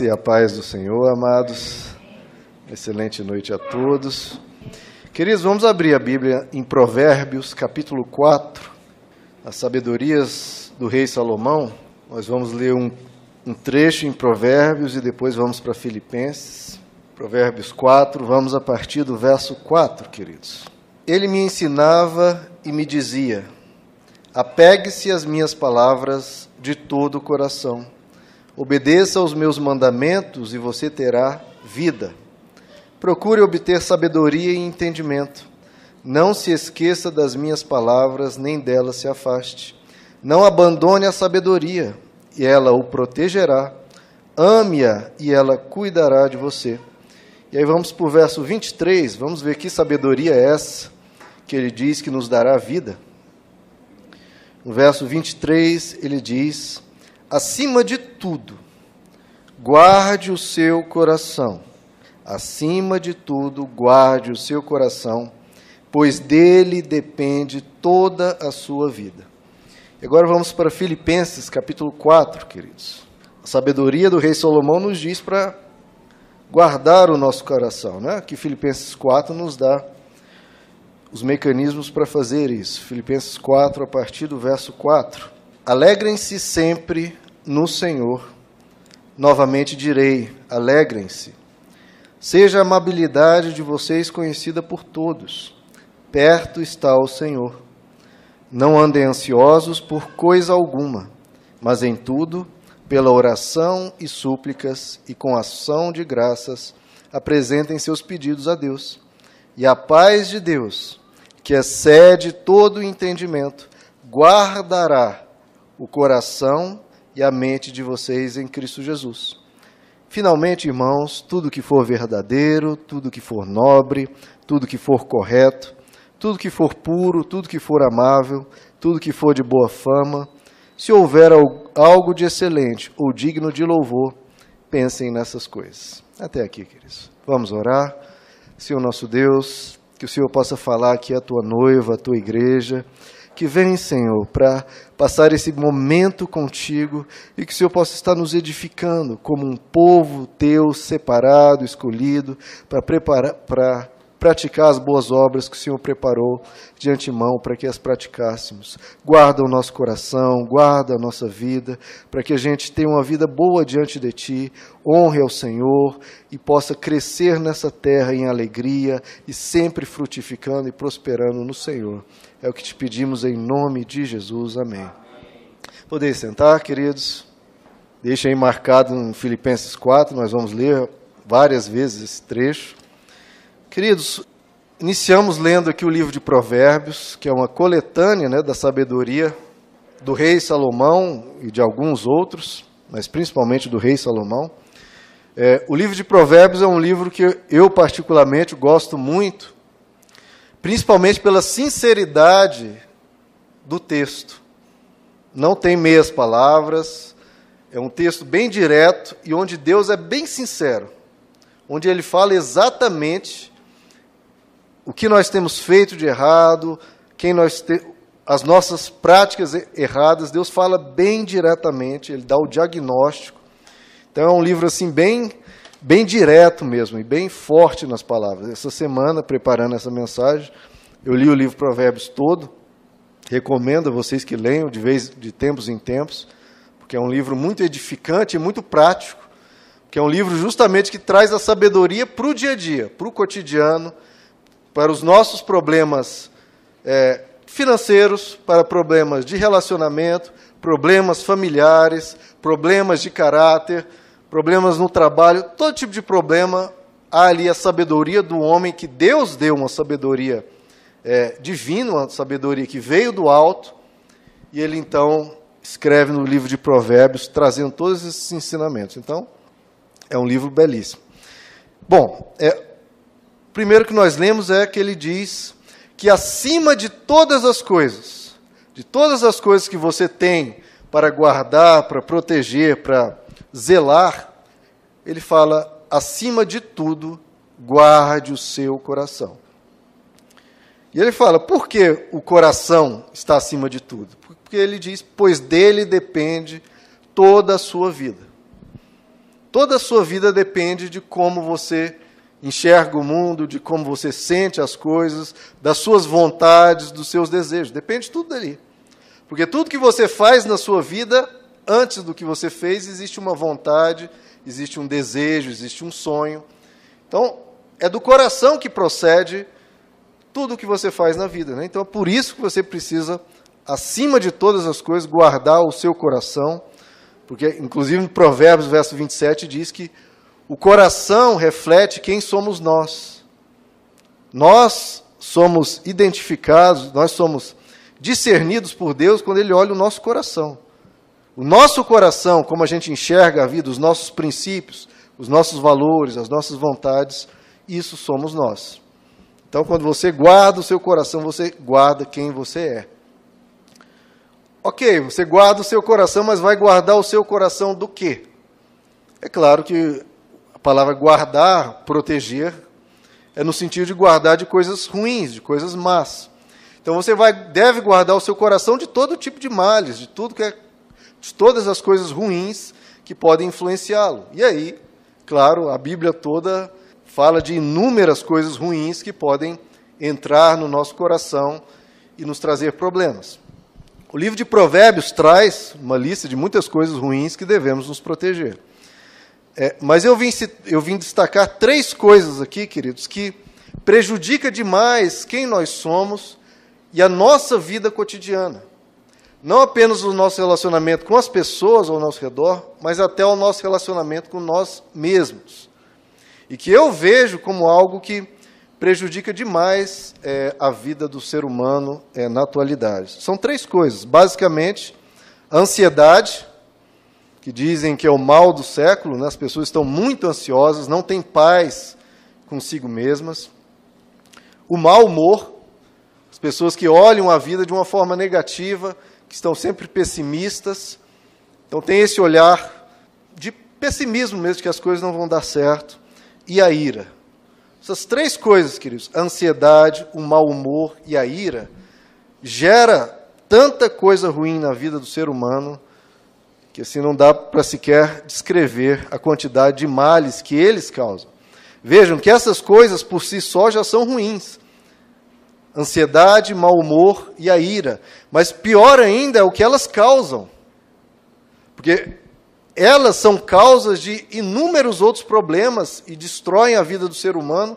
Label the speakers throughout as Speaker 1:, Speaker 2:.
Speaker 1: E a paz do Senhor, amados. Excelente noite a todos. Queridos, vamos abrir a Bíblia em Provérbios, capítulo 4, as sabedorias do rei Salomão. Nós vamos ler um, um trecho em Provérbios e depois vamos para Filipenses. Provérbios 4, vamos a partir do verso 4, queridos. Ele me ensinava e me dizia: Apegue-se às minhas palavras de todo o coração Obedeça aos meus mandamentos e você terá vida. Procure obter sabedoria e entendimento. Não se esqueça das minhas palavras, nem delas se afaste. Não abandone a sabedoria, e ela o protegerá. Ame-a, e ela cuidará de você. E aí vamos para o verso 23, vamos ver que sabedoria é essa que ele diz que nos dará vida. No verso 23, ele diz acima de tudo, guarde o seu coração. Acima de tudo, guarde o seu coração, pois dele depende toda a sua vida. E agora vamos para Filipenses capítulo 4, queridos. A sabedoria do rei Salomão nos diz para guardar o nosso coração, né? Que Filipenses 4 nos dá os mecanismos para fazer isso. Filipenses 4, a partir do verso 4. Alegrem-se sempre no Senhor. Novamente direi: alegrem-se. Seja a amabilidade de vocês conhecida por todos. Perto está o Senhor. Não andem ansiosos por coisa alguma, mas em tudo, pela oração e súplicas e com ação de graças, apresentem seus pedidos a Deus. E a paz de Deus, que excede todo o entendimento, guardará o coração e a mente de vocês em Cristo Jesus. Finalmente, irmãos, tudo que for verdadeiro, tudo que for nobre, tudo que for correto, tudo que for puro, tudo que for amável, tudo que for de boa fama, se houver algo de excelente ou digno de louvor, pensem nessas coisas. Até aqui, queridos. Vamos orar. Senhor nosso Deus, que o Senhor possa falar aqui à tua noiva, à tua igreja que vem, Senhor, para passar esse momento contigo e que o Senhor possa estar nos edificando como um povo teu separado, escolhido, para preparar para praticar as boas obras que o Senhor preparou de antemão para que as praticássemos. Guarda o nosso coração, guarda a nossa vida, para que a gente tenha uma vida boa diante de Ti, honre ao Senhor e possa crescer nessa terra em alegria e sempre frutificando e prosperando no Senhor. É o que te pedimos em nome de Jesus. Amém. Podeis sentar, queridos. Deixa aí marcado em Filipenses 4, nós vamos ler várias vezes esse trecho. Queridos, iniciamos lendo aqui o livro de Provérbios, que é uma coletânea né, da sabedoria do rei Salomão e de alguns outros, mas principalmente do rei Salomão. É, o livro de Provérbios é um livro que eu particularmente gosto muito, principalmente pela sinceridade do texto. Não tem meias palavras, é um texto bem direto e onde Deus é bem sincero, onde ele fala exatamente o que nós temos feito de errado, quem nós te... as nossas práticas erradas, Deus fala bem diretamente, ele dá o diagnóstico. Então é um livro assim bem bem direto mesmo e bem forte nas palavras. Essa semana, preparando essa mensagem, eu li o livro Provérbios todo. Recomendo a vocês que leiam de vez de tempos em tempos, porque é um livro muito edificante e muito prático, que é um livro justamente que traz a sabedoria para o dia a dia, para o cotidiano, para os nossos problemas é, financeiros, para problemas de relacionamento, problemas familiares, problemas de caráter, problemas no trabalho, todo tipo de problema, há ali a sabedoria do homem, que Deus deu uma sabedoria é, divina, uma sabedoria que veio do alto, e ele então escreve no livro de Provérbios, trazendo todos esses ensinamentos. Então, é um livro belíssimo. Bom, é, primeiro que nós lemos é que ele diz que acima de todas as coisas, de todas as coisas que você tem para guardar, para proteger, para zelar, ele fala, acima de tudo, guarde o seu coração. E ele fala, por que o coração está acima de tudo? Porque ele diz, pois dele depende toda a sua vida. Toda a sua vida depende de como você enxerga o mundo, de como você sente as coisas, das suas vontades, dos seus desejos. Depende tudo dali. Porque tudo que você faz na sua vida, antes do que você fez, existe uma vontade, existe um desejo, existe um sonho. Então, é do coração que procede tudo o que você faz na vida. Né? Então, é por isso que você precisa, acima de todas as coisas, guardar o seu coração. Porque, inclusive, em Provérbios, verso 27, diz que o coração reflete quem somos nós. Nós somos identificados, nós somos discernidos por Deus quando Ele olha o nosso coração. O nosso coração, como a gente enxerga a vida, os nossos princípios, os nossos valores, as nossas vontades, isso somos nós. Então, quando você guarda o seu coração, você guarda quem você é. Ok, você guarda o seu coração, mas vai guardar o seu coração do quê? É claro que palavra guardar, proteger, é no sentido de guardar de coisas ruins, de coisas más. Então você vai, deve guardar o seu coração de todo tipo de males, de tudo que é, de todas as coisas ruins que podem influenciá-lo. E aí, claro, a Bíblia toda fala de inúmeras coisas ruins que podem entrar no nosso coração e nos trazer problemas. O livro de Provérbios traz uma lista de muitas coisas ruins que devemos nos proteger. É, mas eu vim, eu vim destacar três coisas aqui, queridos, que prejudica demais quem nós somos e a nossa vida cotidiana. Não apenas o nosso relacionamento com as pessoas ao nosso redor, mas até o nosso relacionamento com nós mesmos. E que eu vejo como algo que prejudica demais é, a vida do ser humano é, na atualidade. São três coisas. Basicamente, ansiedade, que dizem que é o mal do século, né? as pessoas estão muito ansiosas, não têm paz consigo mesmas. O mau humor, as pessoas que olham a vida de uma forma negativa, que estão sempre pessimistas. Então tem esse olhar de pessimismo mesmo, que as coisas não vão dar certo. E a ira. Essas três coisas, queridos, a ansiedade, o mau humor e a ira, gera tanta coisa ruim na vida do ser humano que assim não dá para sequer descrever a quantidade de males que eles causam. Vejam que essas coisas por si só já são ruins. Ansiedade, mau humor e a ira. Mas pior ainda é o que elas causam. Porque elas são causas de inúmeros outros problemas e destroem a vida do ser humano,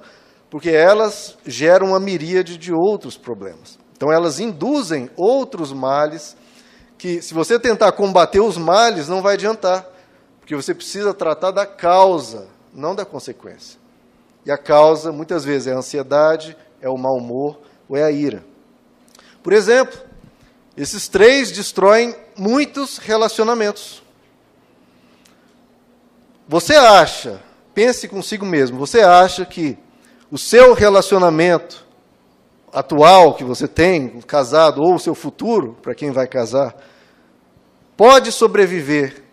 Speaker 1: porque elas geram uma miríade de outros problemas. Então elas induzem outros males que se você tentar combater os males, não vai adiantar, porque você precisa tratar da causa, não da consequência. E a causa, muitas vezes, é a ansiedade, é o mau humor ou é a ira. Por exemplo, esses três destroem muitos relacionamentos. Você acha, pense consigo mesmo, você acha que o seu relacionamento atual que você tem, casado, ou o seu futuro, para quem vai casar, pode sobreviver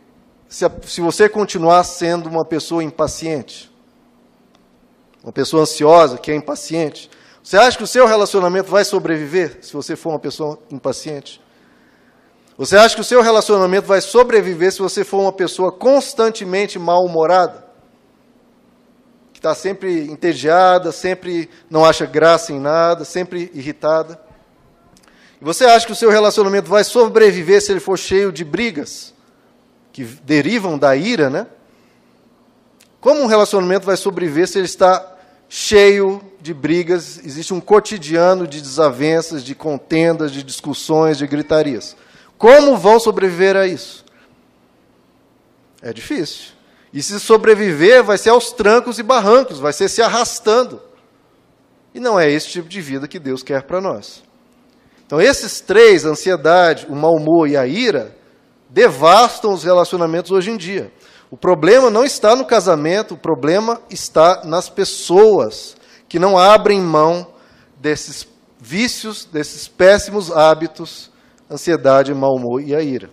Speaker 1: se, se você continuar sendo uma pessoa impaciente? Uma pessoa ansiosa, que é impaciente? Você acha que o seu relacionamento vai sobreviver se você for uma pessoa impaciente? Você acha que o seu relacionamento vai sobreviver se você for uma pessoa constantemente mal-humorada? Que está sempre entediada, sempre não acha graça em nada, sempre irritada? Você acha que o seu relacionamento vai sobreviver se ele for cheio de brigas que derivam da ira, né? Como um relacionamento vai sobreviver se ele está cheio de brigas, existe um cotidiano de desavenças, de contendas, de discussões, de gritarias? Como vão sobreviver a isso? É difícil. E se sobreviver, vai ser aos trancos e barrancos, vai ser se arrastando. E não é esse tipo de vida que Deus quer para nós. Então, esses três, a ansiedade, o mau humor e a ira, devastam os relacionamentos hoje em dia. O problema não está no casamento, o problema está nas pessoas que não abrem mão desses vícios, desses péssimos hábitos, ansiedade, mau humor e a ira.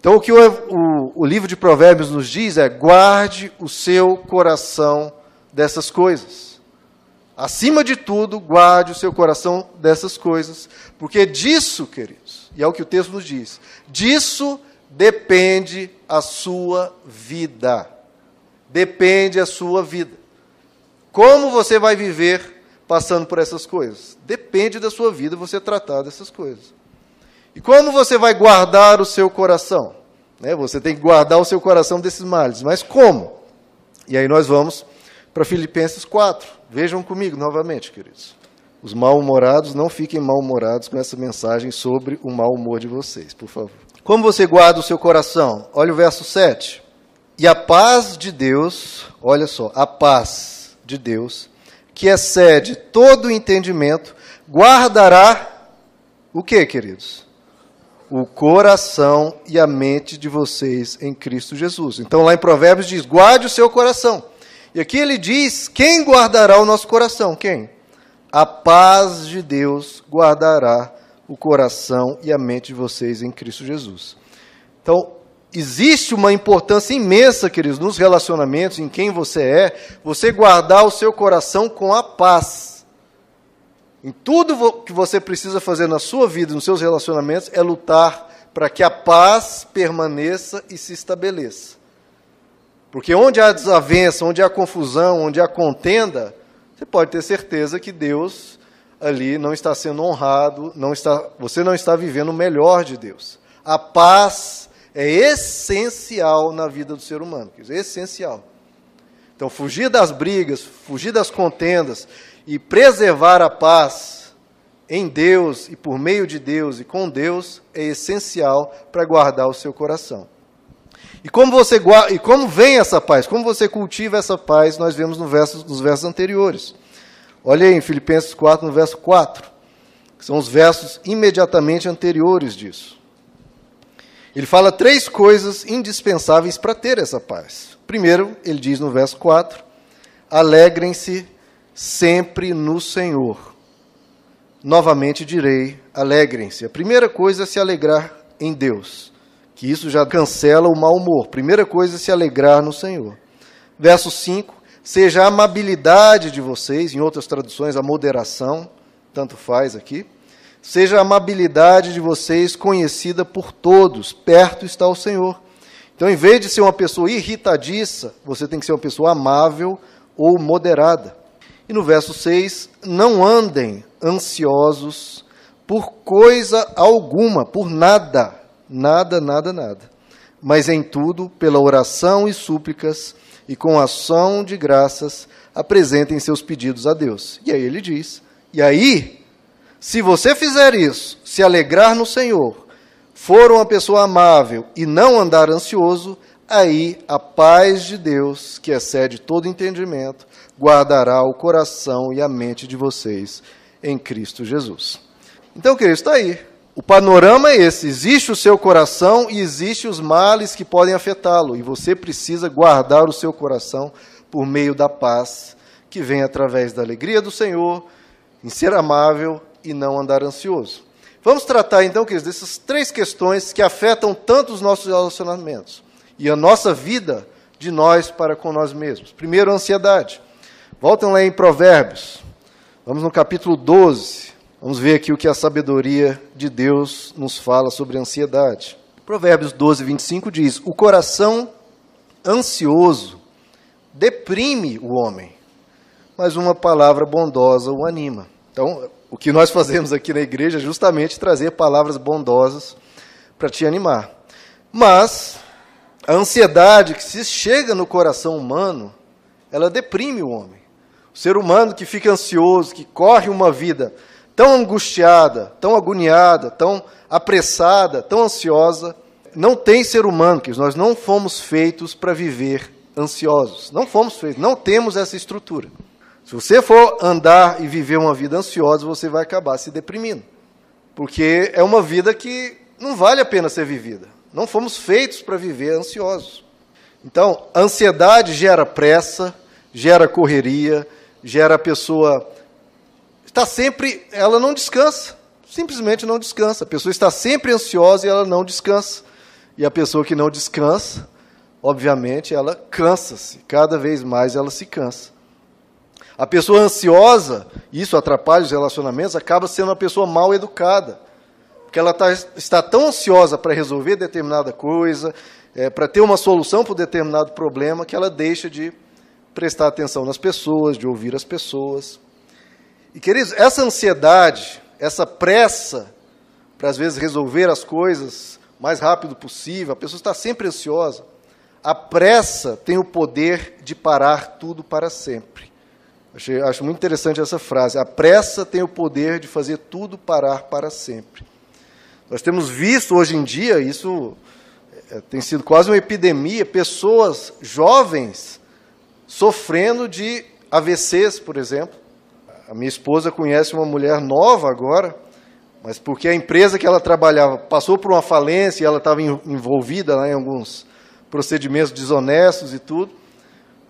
Speaker 1: Então, o que o, o, o livro de Provérbios nos diz é: guarde o seu coração dessas coisas. Acima de tudo, guarde o seu coração dessas coisas, porque disso, queridos, e é o que o texto nos diz, disso depende a sua vida. depende a sua vida. Como você vai viver passando por essas coisas? Depende da sua vida você tratar dessas coisas. E como você vai guardar o seu coração? Né? Você tem que guardar o seu coração desses males. Mas como? E aí nós vamos para Filipenses 4. Vejam comigo novamente, queridos. Os mal-humorados não fiquem mal-humorados com essa mensagem sobre o mau humor de vocês, por favor. Como você guarda o seu coração? Olha o verso 7. E a paz de Deus, olha só, a paz de Deus, que excede todo o entendimento, guardará o que, queridos? O coração e a mente de vocês em Cristo Jesus. Então lá em Provérbios diz: guarde o seu coração. E aqui ele diz: quem guardará o nosso coração? Quem? A paz de Deus guardará o coração e a mente de vocês em Cristo Jesus. Então, existe uma importância imensa, queridos, nos relacionamentos, em quem você é, você guardar o seu coração com a paz. Em tudo que você precisa fazer na sua vida, nos seus relacionamentos, é lutar para que a paz permaneça e se estabeleça. Porque onde há desavença, onde há confusão, onde há contenda, você pode ter certeza que Deus ali não está sendo honrado, não está, você não está vivendo o melhor de Deus. A paz é essencial na vida do ser humano, é essencial. Então, fugir das brigas, fugir das contendas e preservar a paz em Deus e por meio de Deus e com Deus é essencial para guardar o seu coração. E como você e como vem essa paz? Como você cultiva essa paz? Nós vemos no verso, nos versos anteriores. Olha aí em Filipenses 4, no verso 4, que são os versos imediatamente anteriores disso. Ele fala três coisas indispensáveis para ter essa paz. Primeiro, ele diz no verso 4: Alegrem-se sempre no Senhor. Novamente direi: alegrem-se. A primeira coisa é se alegrar em Deus, que isso já cancela o mau humor. Primeira coisa é se alegrar no Senhor. Verso 5: seja a amabilidade de vocês, em outras traduções, a moderação, tanto faz aqui, seja a amabilidade de vocês conhecida por todos, perto está o Senhor. Então, em vez de ser uma pessoa irritadiça, você tem que ser uma pessoa amável ou moderada. E no verso 6, não andem ansiosos por coisa alguma, por nada, nada, nada, nada, mas em tudo, pela oração e súplicas, e com ação de graças apresentem seus pedidos a Deus. E aí ele diz: E aí, se você fizer isso, se alegrar no Senhor, for uma pessoa amável e não andar ansioso, aí a paz de Deus, que excede todo entendimento, guardará o coração e a mente de vocês em Cristo Jesus. Então, querido, está aí. O panorama é esse: existe o seu coração e existe os males que podem afetá-lo, e você precisa guardar o seu coração por meio da paz que vem através da alegria do Senhor, em ser amável e não andar ansioso. Vamos tratar então, queridos, dessas três questões que afetam tanto os nossos relacionamentos e a nossa vida de nós para com nós mesmos. Primeiro, a ansiedade. Voltem lá em Provérbios. Vamos no capítulo 12. Vamos ver aqui o que a sabedoria de Deus nos fala sobre ansiedade. Provérbios 12, 25 diz: O coração ansioso deprime o homem, mas uma palavra bondosa o anima. Então, o que nós fazemos aqui na igreja é justamente trazer palavras bondosas para te animar. Mas a ansiedade que se chega no coração humano, ela deprime o homem. O ser humano que fica ansioso, que corre uma vida tão angustiada, tão agoniada, tão apressada, tão ansiosa. Não tem ser humano, que nós não fomos feitos para viver ansiosos. Não fomos feitos, não temos essa estrutura. Se você for andar e viver uma vida ansiosa, você vai acabar se deprimindo. Porque é uma vida que não vale a pena ser vivida. Não fomos feitos para viver ansiosos. Então, a ansiedade gera pressa, gera correria, gera a pessoa está sempre, ela não descansa, simplesmente não descansa. A pessoa está sempre ansiosa e ela não descansa. E a pessoa que não descansa, obviamente, ela cansa-se, cada vez mais ela se cansa. A pessoa ansiosa, isso atrapalha os relacionamentos, acaba sendo uma pessoa mal educada. Porque ela tá, está tão ansiosa para resolver determinada coisa, é, para ter uma solução para um determinado problema, que ela deixa de prestar atenção nas pessoas, de ouvir as pessoas. E, queridos, essa ansiedade, essa pressa para às vezes resolver as coisas o mais rápido possível, a pessoa está sempre ansiosa. A pressa tem o poder de parar tudo para sempre. Achei, acho muito interessante essa frase. A pressa tem o poder de fazer tudo parar para sempre. Nós temos visto hoje em dia, isso é, tem sido quase uma epidemia, pessoas jovens sofrendo de AVCs, por exemplo. A minha esposa conhece uma mulher nova agora, mas porque a empresa que ela trabalhava passou por uma falência e ela estava envolvida lá em alguns procedimentos desonestos e tudo.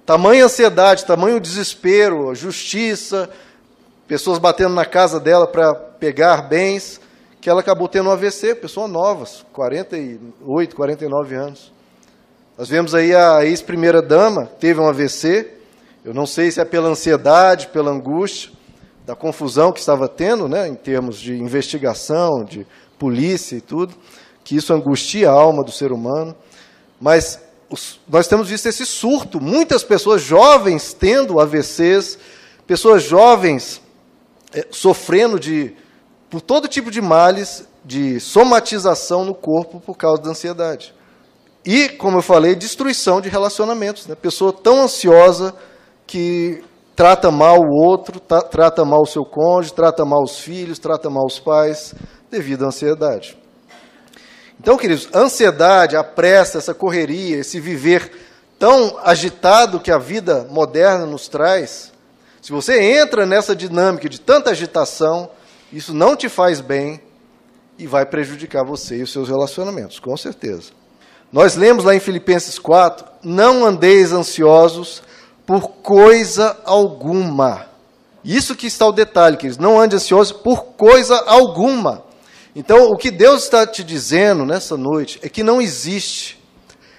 Speaker 1: Tamanha ansiedade, tamanho desespero, justiça, pessoas batendo na casa dela para pegar bens, que ela acabou tendo um AVC, pessoa nova, 48, 49 anos. Nós vemos aí a ex-primeira dama, teve um AVC, eu não sei se é pela ansiedade, pela angústia, da confusão que estava tendo, né, em termos de investigação, de polícia e tudo, que isso angustia a alma do ser humano. Mas os, nós temos visto esse surto, muitas pessoas jovens tendo AVCs, pessoas jovens é, sofrendo de por todo tipo de males de somatização no corpo por causa da ansiedade. E, como eu falei, destruição de relacionamentos. Né? Pessoa tão ansiosa que trata mal o outro, trata mal o seu cônjuge, trata mal os filhos, trata mal os pais, devido à ansiedade. Então, queridos, ansiedade, a pressa, essa correria, esse viver tão agitado que a vida moderna nos traz, se você entra nessa dinâmica de tanta agitação, isso não te faz bem e vai prejudicar você e os seus relacionamentos, com certeza. Nós lemos lá em Filipenses 4: não andeis ansiosos por coisa alguma. Isso que está o detalhe, queridos. Não ande ansioso por coisa alguma. Então, o que Deus está te dizendo nessa noite é que não existe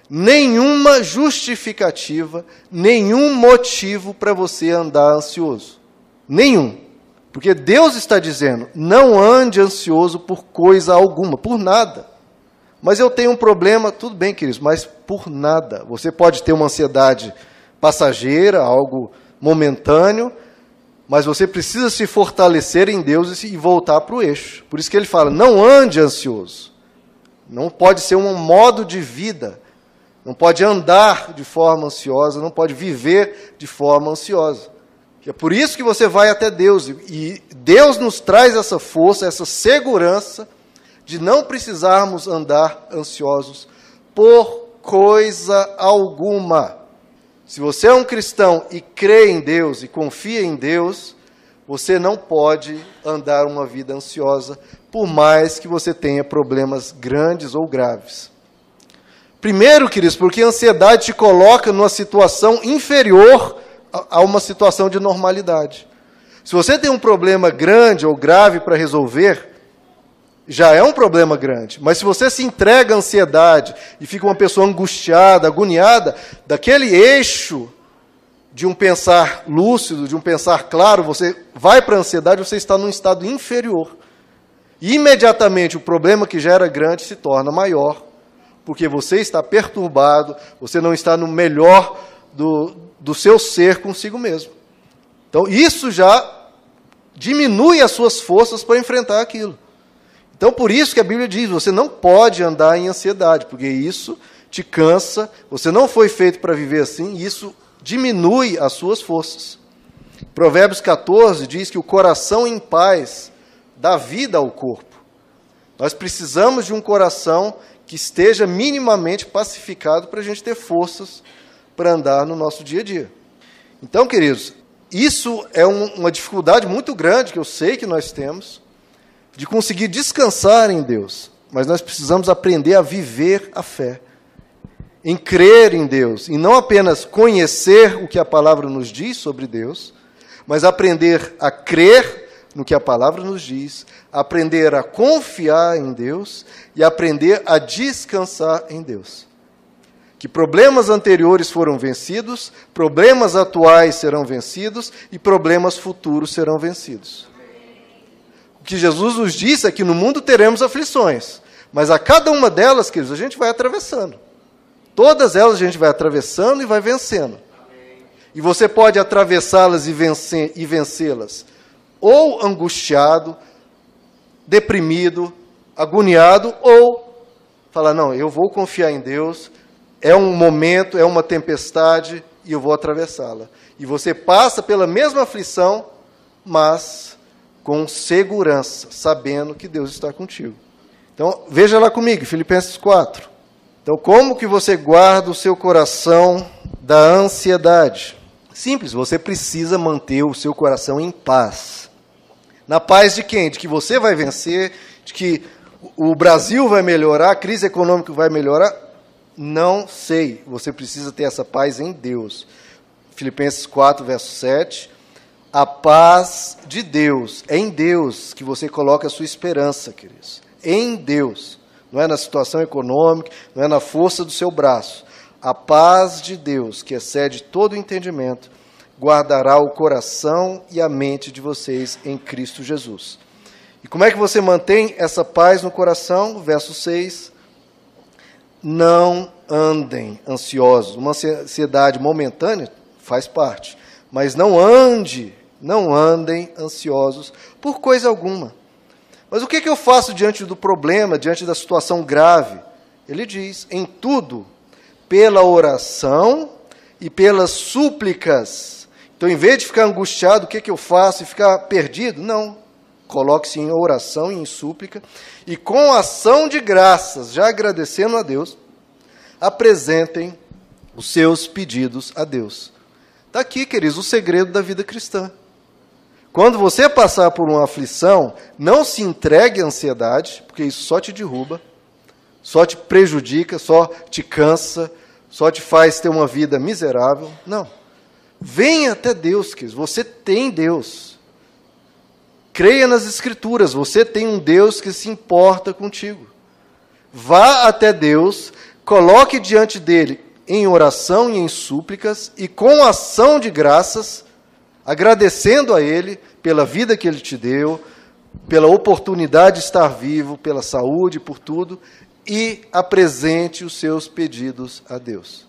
Speaker 1: nenhuma justificativa, nenhum motivo para você andar ansioso. Nenhum. Porque Deus está dizendo: não ande ansioso por coisa alguma, por nada. Mas eu tenho um problema, tudo bem, queridos, mas por nada. Você pode ter uma ansiedade passageira, algo momentâneo, mas você precisa se fortalecer em Deus e voltar para o eixo. Por isso que ele fala: não ande ansioso. Não pode ser um modo de vida. Não pode andar de forma ansiosa, não pode viver de forma ansiosa. É por isso que você vai até Deus. E Deus nos traz essa força, essa segurança de não precisarmos andar ansiosos por coisa alguma. Se você é um cristão e crê em Deus e confia em Deus, você não pode andar uma vida ansiosa, por mais que você tenha problemas grandes ou graves. Primeiro, queridos, porque a ansiedade te coloca numa situação inferior a uma situação de normalidade. Se você tem um problema grande ou grave para resolver, já é um problema grande. Mas se você se entrega à ansiedade e fica uma pessoa angustiada, agoniada, daquele eixo de um pensar lúcido, de um pensar claro, você vai para a ansiedade, você está num estado inferior. E imediatamente o problema que já era grande se torna maior, porque você está perturbado, você não está no melhor do, do seu ser consigo mesmo. Então, isso já diminui as suas forças para enfrentar aquilo. Então, por isso que a Bíblia diz: você não pode andar em ansiedade, porque isso te cansa, você não foi feito para viver assim, e isso diminui as suas forças. Provérbios 14 diz que o coração em paz dá vida ao corpo. Nós precisamos de um coração que esteja minimamente pacificado para a gente ter forças para andar no nosso dia a dia. Então, queridos, isso é um, uma dificuldade muito grande que eu sei que nós temos de conseguir descansar em Deus, mas nós precisamos aprender a viver a fé, em crer em Deus, e não apenas conhecer o que a palavra nos diz sobre Deus, mas aprender a crer no que a palavra nos diz, aprender a confiar em Deus e aprender a descansar em Deus. Que problemas anteriores foram vencidos, problemas atuais serão vencidos e problemas futuros serão vencidos que Jesus nos disse é que no mundo teremos aflições, mas a cada uma delas, queridos, a gente vai atravessando. Todas elas a gente vai atravessando e vai vencendo. E você pode atravessá-las e, vencer, e vencê-las, ou angustiado, deprimido, agoniado, ou falar: não, eu vou confiar em Deus, é um momento, é uma tempestade e eu vou atravessá-la. E você passa pela mesma aflição, mas com segurança, sabendo que Deus está contigo. Então, veja lá comigo, Filipenses 4. Então, como que você guarda o seu coração da ansiedade? Simples, você precisa manter o seu coração em paz. Na paz de quem? De que você vai vencer, de que o Brasil vai melhorar, a crise econômica vai melhorar? Não sei. Você precisa ter essa paz em Deus. Filipenses 4, verso 7. A paz de Deus, é em Deus que você coloca a sua esperança, queridos. Em Deus. Não é na situação econômica, não é na força do seu braço a paz de Deus, que excede todo entendimento, guardará o coração e a mente de vocês em Cristo Jesus. E como é que você mantém essa paz no coração? Verso 6. Não andem ansiosos. Uma ansiedade momentânea faz parte. Mas não ande, não andem ansiosos por coisa alguma. Mas o que, que eu faço diante do problema, diante da situação grave? Ele diz: em tudo pela oração e pelas súplicas. Então, em vez de ficar angustiado, o que, que eu faço e ficar perdido? Não. Coloque-se em oração e em súplica, e com ação de graças, já agradecendo a Deus, apresentem os seus pedidos a Deus. Está aqui, queridos, o segredo da vida cristã. Quando você passar por uma aflição, não se entregue à ansiedade, porque isso só te derruba só te prejudica, só te cansa, só te faz ter uma vida miserável. Não. Venha até Deus, queridos. Você tem Deus. Creia nas Escrituras. Você tem um Deus que se importa contigo. Vá até Deus, coloque diante dele em oração e em súplicas e com ação de graças, agradecendo a Ele pela vida que Ele te deu, pela oportunidade de estar vivo, pela saúde, por tudo, e apresente os seus pedidos a Deus.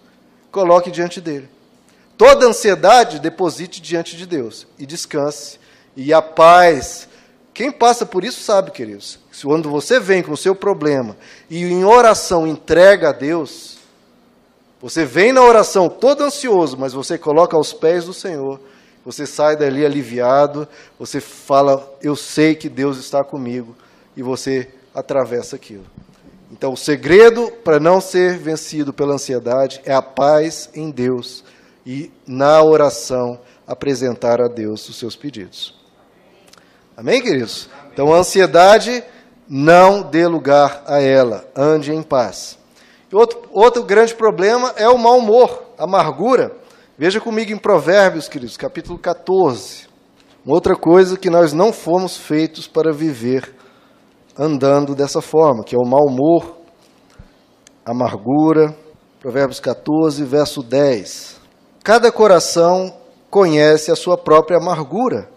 Speaker 1: Coloque diante dele. Toda ansiedade, deposite diante de Deus e descanse. E a paz. Quem passa por isso sabe, queridos. Quando você vem com o seu problema e em oração entrega a Deus, você vem na oração todo ansioso, mas você coloca aos pés do Senhor, você sai dali aliviado, você fala, eu sei que Deus está comigo, e você atravessa aquilo. Então, o segredo para não ser vencido pela ansiedade é a paz em Deus e, na oração, apresentar a Deus os seus pedidos. Amém, queridos? Então, a ansiedade, não dê lugar a ela, ande em paz. Outro, outro grande problema é o mau humor, amargura. Veja comigo em Provérbios, queridos, capítulo 14. Outra coisa que nós não fomos feitos para viver andando dessa forma, que é o mau humor, amargura. Provérbios 14, verso 10. Cada coração conhece a sua própria amargura,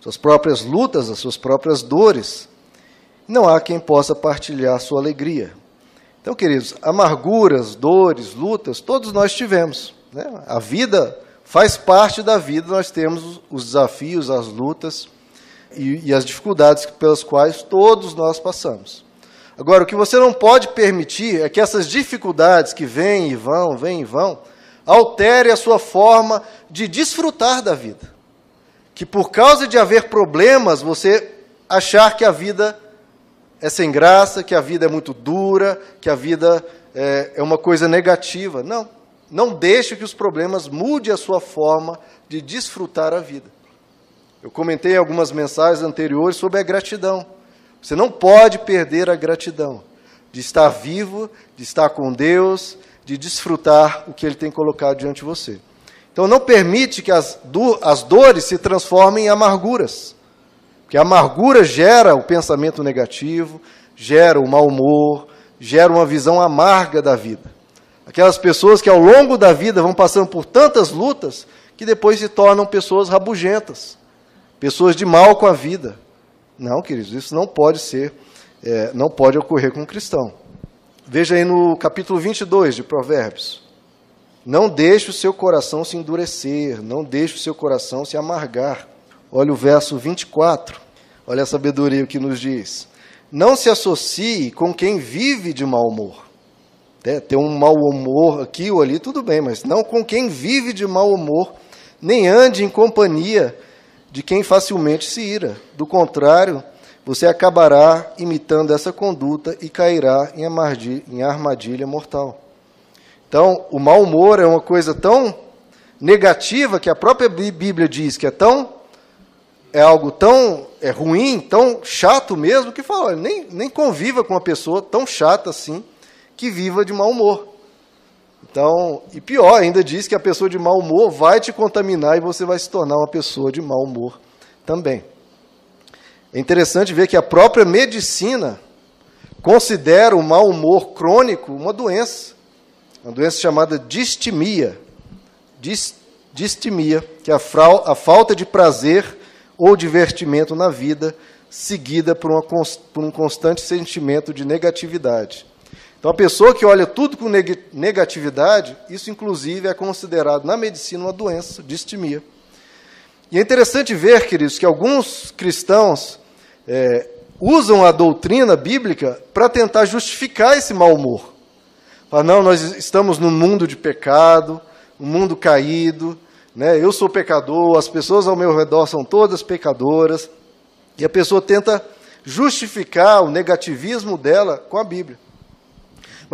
Speaker 1: suas próprias lutas, as suas próprias dores. Não há quem possa partilhar sua alegria. Então, queridos, amarguras, dores, lutas, todos nós tivemos. Né? A vida faz parte da vida, nós temos os desafios, as lutas e, e as dificuldades pelas quais todos nós passamos. Agora, o que você não pode permitir é que essas dificuldades que vêm e vão, vêm e vão, altere a sua forma de desfrutar da vida. Que por causa de haver problemas, você achar que a vida é sem graça, que a vida é muito dura, que a vida é, é uma coisa negativa. Não. Não deixe que os problemas mude a sua forma de desfrutar a vida. Eu comentei em algumas mensagens anteriores sobre a gratidão. Você não pode perder a gratidão de estar vivo, de estar com Deus, de desfrutar o que Ele tem colocado diante de você. Então não permite que as, do, as dores se transformem em amarguras. Porque a amargura gera o pensamento negativo, gera o mau humor, gera uma visão amarga da vida. Aquelas pessoas que ao longo da vida vão passando por tantas lutas que depois se tornam pessoas rabugentas pessoas de mal com a vida. Não, queridos, isso não pode ser, é, não pode ocorrer com um cristão. Veja aí no capítulo 22 de Provérbios. Não deixe o seu coração se endurecer, não deixe o seu coração se amargar. Olha o verso 24. Olha a sabedoria que nos diz. Não se associe com quem vive de mau humor. É, ter um mau humor aqui ou ali, tudo bem, mas não com quem vive de mau humor, nem ande em companhia de quem facilmente se ira. Do contrário, você acabará imitando essa conduta e cairá em armadilha mortal. Então, o mau humor é uma coisa tão negativa que a própria Bíblia diz que é tão é algo tão é ruim, tão chato mesmo, que fala, nem, nem conviva com uma pessoa tão chata assim, que viva de mau humor. Então, e pior, ainda diz que a pessoa de mau humor vai te contaminar e você vai se tornar uma pessoa de mau humor também. É interessante ver que a própria medicina considera o mau humor crônico uma doença, uma doença chamada distimia. distimia, que é a, a falta de prazer ou divertimento na vida, seguida por, uma, por um constante sentimento de negatividade. Então, a pessoa que olha tudo com negatividade, isso inclusive é considerado na medicina uma doença, distimia. E é interessante ver, queridos, que alguns cristãos é, usam a doutrina bíblica para tentar justificar esse mau humor. Fala, não, nós estamos num mundo de pecado, um mundo caído, né? eu sou pecador, as pessoas ao meu redor são todas pecadoras, e a pessoa tenta justificar o negativismo dela com a Bíblia.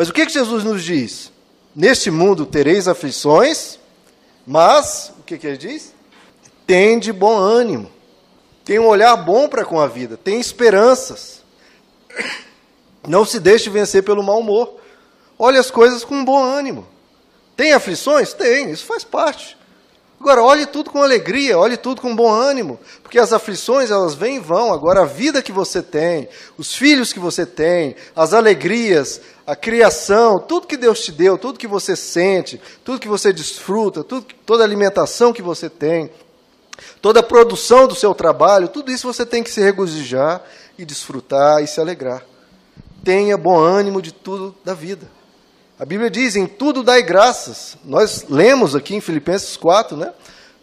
Speaker 1: Mas o que, Jesus nos diz? Neste mundo tereis aflições, mas, o que, que ele diz? Tende bom ânimo tem um olhar bom para com a vida, tem esperanças. Não se deixe vencer pelo mau humor. Olhe as coisas com bom ânimo. Tem aflições? Tem, isso faz parte. Agora, olhe tudo com alegria, olhe tudo com bom ânimo, porque as aflições elas vêm e vão. Agora, a vida que você tem, os filhos que você tem, as alegrias, a criação, tudo que Deus te deu, tudo que você sente, tudo que você desfruta, tudo, toda a alimentação que você tem, toda a produção do seu trabalho, tudo isso você tem que se regozijar e desfrutar e se alegrar. Tenha bom ânimo de tudo da vida. A Bíblia diz: em tudo dai graças. Nós lemos aqui em Filipenses 4, né?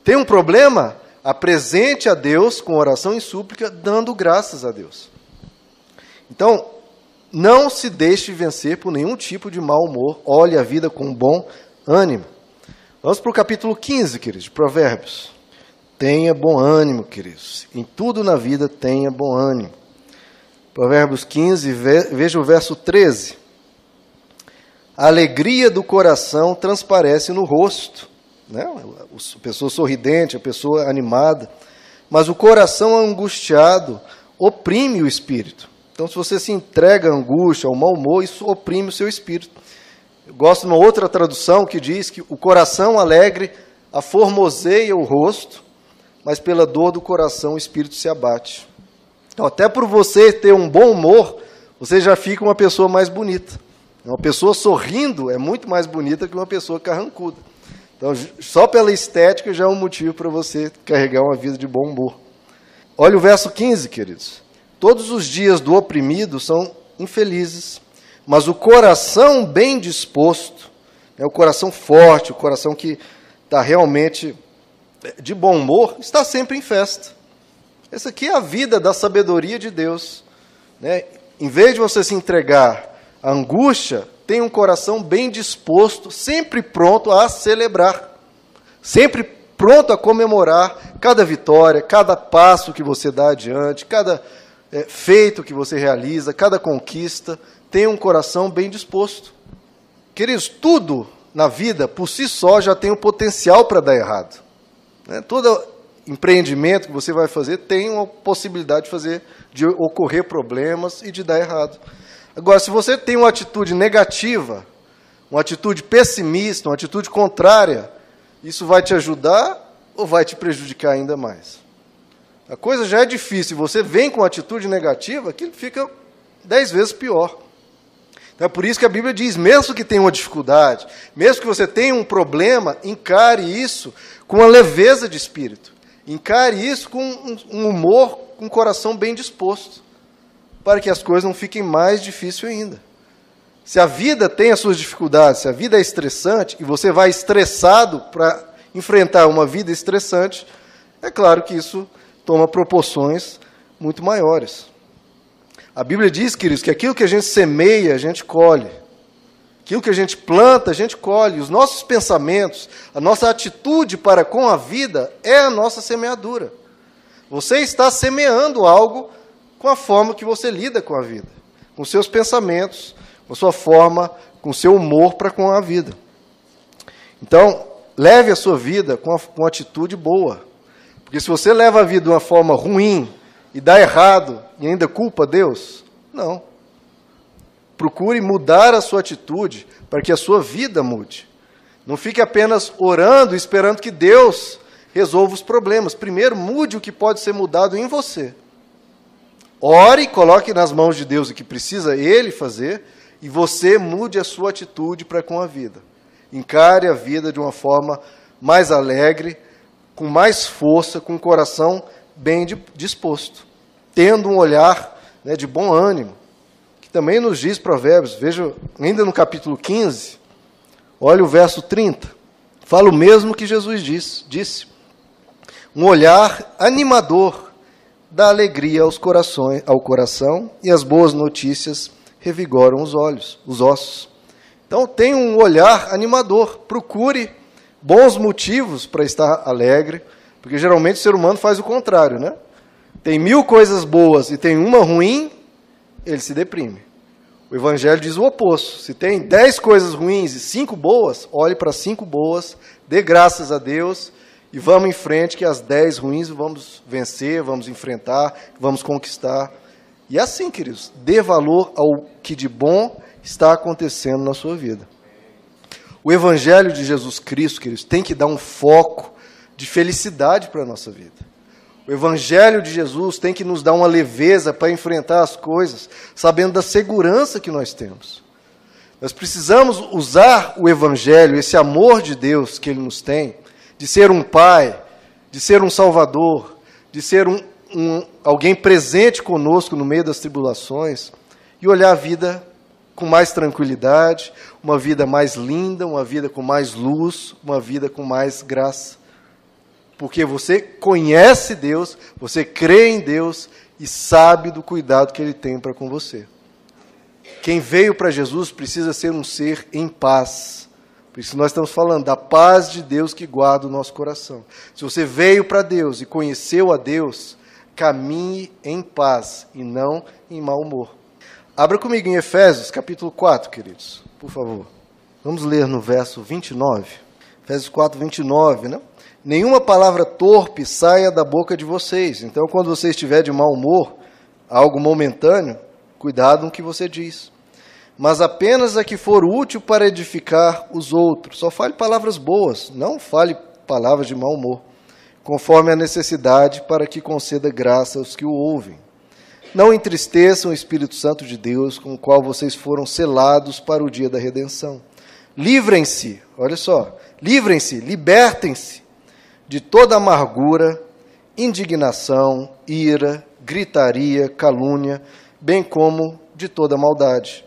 Speaker 1: Tem um problema? Apresente a Deus com oração e súplica, dando graças a Deus. Então, não se deixe vencer por nenhum tipo de mau humor. Olhe a vida com bom ânimo. Vamos para o capítulo 15, queridos, de Provérbios. Tenha bom ânimo, queridos. Em tudo na vida tenha bom ânimo. Provérbios 15, veja o verso 13. A alegria do coração transparece no rosto. Né? A pessoa sorridente, a pessoa animada. Mas o coração angustiado oprime o espírito. Então, se você se entrega à angústia, ao mau humor, isso oprime o seu espírito. Eu gosto de uma outra tradução que diz que o coração alegre aformoseia o rosto, mas pela dor do coração o espírito se abate. Então, até por você ter um bom humor, você já fica uma pessoa mais bonita. Uma pessoa sorrindo é muito mais bonita que uma pessoa carrancuda. Então, só pela estética já é um motivo para você carregar uma vida de bom humor. Olha o verso 15, queridos. Todos os dias do oprimido são infelizes, mas o coração bem disposto, é o coração forte, o coração que está realmente de bom humor está sempre em festa. Essa aqui é a vida da sabedoria de Deus. Né? Em vez de você se entregar angústia, tenha um coração bem disposto, sempre pronto a celebrar, sempre pronto a comemorar cada vitória, cada passo que você dá adiante, cada é, feito que você realiza, cada conquista. Tenha um coração bem disposto. Queridos, tudo na vida por si só já tem o potencial para dar errado. Né? Todo empreendimento que você vai fazer tem uma possibilidade de fazer, de ocorrer problemas e de dar errado. Agora, se você tem uma atitude negativa, uma atitude pessimista, uma atitude contrária, isso vai te ajudar ou vai te prejudicar ainda mais? A coisa já é difícil, você vem com atitude negativa, aquilo fica dez vezes pior. Então é por isso que a Bíblia diz: mesmo que tenha uma dificuldade, mesmo que você tenha um problema, encare isso com uma leveza de espírito. Encare isso com um humor, com um coração bem disposto, para que as coisas não fiquem mais difíceis ainda. Se a vida tem as suas dificuldades, se a vida é estressante e você vai estressado para enfrentar uma vida estressante, é claro que isso toma proporções muito maiores. A Bíblia diz, queridos, que aquilo que a gente semeia, a gente colhe. Aquilo que a gente planta, a gente colhe. Os nossos pensamentos, a nossa atitude para com a vida é a nossa semeadura. Você está semeando algo com a forma que você lida com a vida, com seus pensamentos, com sua forma, com seu humor para com a vida. Então, leve a sua vida com, a, com atitude boa. Porque se você leva a vida de uma forma ruim e dá errado e ainda culpa Deus, não. Procure mudar a sua atitude para que a sua vida mude. Não fique apenas orando esperando que Deus resolva os problemas. Primeiro, mude o que pode ser mudado em você. Ore, coloque nas mãos de Deus o que precisa Ele fazer e você mude a sua atitude para com a vida. Encare a vida de uma forma mais alegre, com mais força, com o coração bem disposto, tendo um olhar né, de bom ânimo, que também nos diz Provérbios, veja, ainda no capítulo 15, olha o verso 30, fala o mesmo que Jesus disse, disse. Um olhar animador dá alegria aos corações, ao coração e as boas notícias revigoram os olhos, os ossos. Então, tenha um olhar animador. Procure bons motivos para estar alegre, porque geralmente o ser humano faz o contrário, né? Tem mil coisas boas e tem uma ruim, ele se deprime. O Evangelho diz o oposto. Se tem dez coisas ruins e cinco boas, olhe para cinco boas, dê graças a Deus e vamos em frente, que as dez ruins vamos vencer, vamos enfrentar, vamos conquistar. E é assim, queridos, dê valor ao que de bom está acontecendo na sua vida. O Evangelho de Jesus Cristo, queridos, tem que dar um foco de felicidade para a nossa vida. O Evangelho de Jesus tem que nos dar uma leveza para enfrentar as coisas, sabendo da segurança que nós temos. Nós precisamos usar o Evangelho, esse amor de Deus que Ele nos tem, de ser um Pai, de ser um Salvador, de ser um, um, alguém presente conosco no meio das tribulações e olhar a vida com mais tranquilidade, uma vida mais linda, uma vida com mais luz, uma vida com mais graça. Porque você conhece Deus, você crê em Deus e sabe do cuidado que Ele tem para com você. Quem veio para Jesus precisa ser um ser em paz. Por isso nós estamos falando da paz de Deus que guarda o nosso coração. Se você veio para Deus e conheceu a Deus, caminhe em paz e não em mau humor. Abra comigo em Efésios, capítulo 4, queridos, por favor. Vamos ler no verso 29. Efésios 4, 29, né? Nenhuma palavra torpe saia da boca de vocês. Então, quando você estiver de mau humor, algo momentâneo, cuidado com o que você diz. Mas apenas a que for útil para edificar os outros. Só fale palavras boas, não fale palavras de mau humor conforme a necessidade, para que conceda graça aos que o ouvem. Não entristeçam o Espírito Santo de Deus, com o qual vocês foram selados para o dia da redenção. Livrem-se, olha só, livrem-se, libertem-se de toda amargura, indignação, ira, gritaria, calúnia, bem como de toda maldade.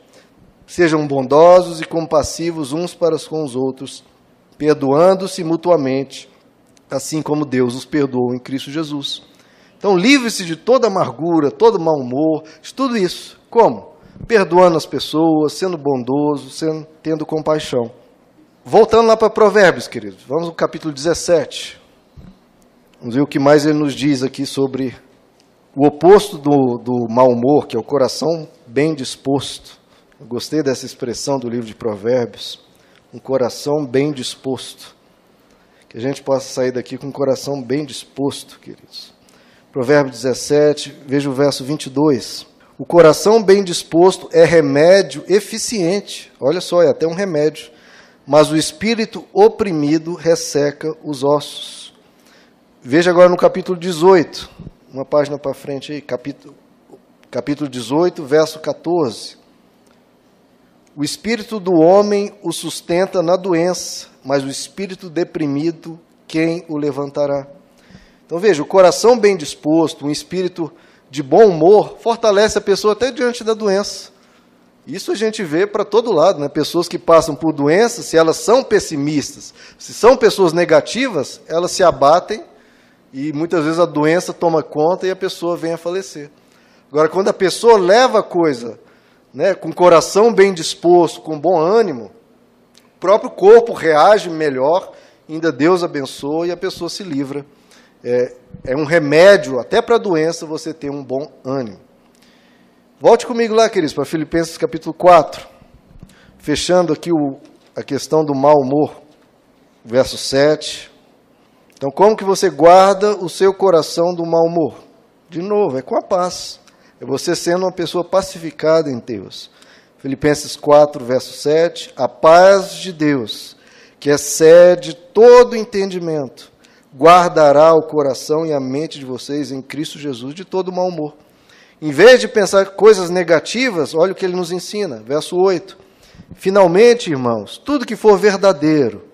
Speaker 1: Sejam bondosos e compassivos uns para com os outros, perdoando-se mutuamente assim como Deus os perdoou em Cristo Jesus. Então, livre-se de toda amargura, todo mau humor, de tudo isso. Como? Perdoando as pessoas, sendo bondoso, sendo, tendo compaixão. Voltando lá para Provérbios, queridos, vamos no capítulo 17. Vamos ver o que mais ele nos diz aqui sobre o oposto do, do mau humor, que é o coração bem disposto. Eu gostei dessa expressão do livro de Provérbios. Um coração bem disposto. Que a gente possa sair daqui com o coração bem disposto, queridos. Provérbio 17, veja o verso 22. O coração bem disposto é remédio eficiente. Olha só, é até um remédio. Mas o espírito oprimido resseca os ossos. Veja agora no capítulo 18, uma página para frente aí, capítulo, capítulo 18, verso 14. O espírito do homem o sustenta na doença, mas o espírito deprimido, quem o levantará? Então veja, o coração bem disposto, um espírito de bom humor, fortalece a pessoa até diante da doença. Isso a gente vê para todo lado, né? Pessoas que passam por doenças, se elas são pessimistas, se são pessoas negativas, elas se abatem e muitas vezes a doença toma conta e a pessoa vem a falecer. Agora, quando a pessoa leva a coisa né, com coração bem disposto, com bom ânimo, o próprio corpo reage melhor, ainda Deus abençoa e a pessoa se livra. É, é um remédio até para a doença você ter um bom ânimo. Volte comigo lá, queridos, para Filipenses capítulo 4, fechando aqui o, a questão do mau humor, verso 7. Então, como que você guarda o seu coração do mau humor? De novo, é com a paz. É você sendo uma pessoa pacificada em Deus. Filipenses 4, verso 7. A paz de Deus, que excede todo entendimento, guardará o coração e a mente de vocês em Cristo Jesus de todo mau humor. Em vez de pensar coisas negativas, olha o que ele nos ensina, verso 8. Finalmente, irmãos, tudo que for verdadeiro,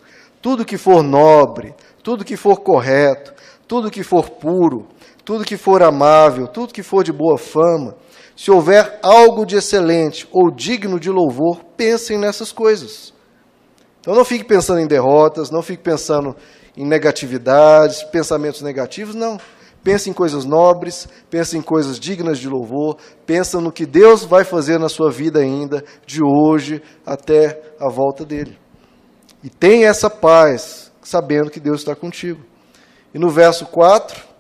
Speaker 1: tudo que for nobre, tudo que for correto, tudo que for puro, tudo que for amável, tudo que for de boa fama, se houver algo de excelente ou digno de louvor, pensem nessas coisas. Então não fique pensando em derrotas, não fique pensando em negatividades, pensamentos negativos, não. Pense em coisas nobres, pense em coisas dignas de louvor, pensa no que Deus vai fazer na sua vida ainda, de hoje até a volta dele. E tenha essa paz, sabendo que Deus está contigo. E no verso 4,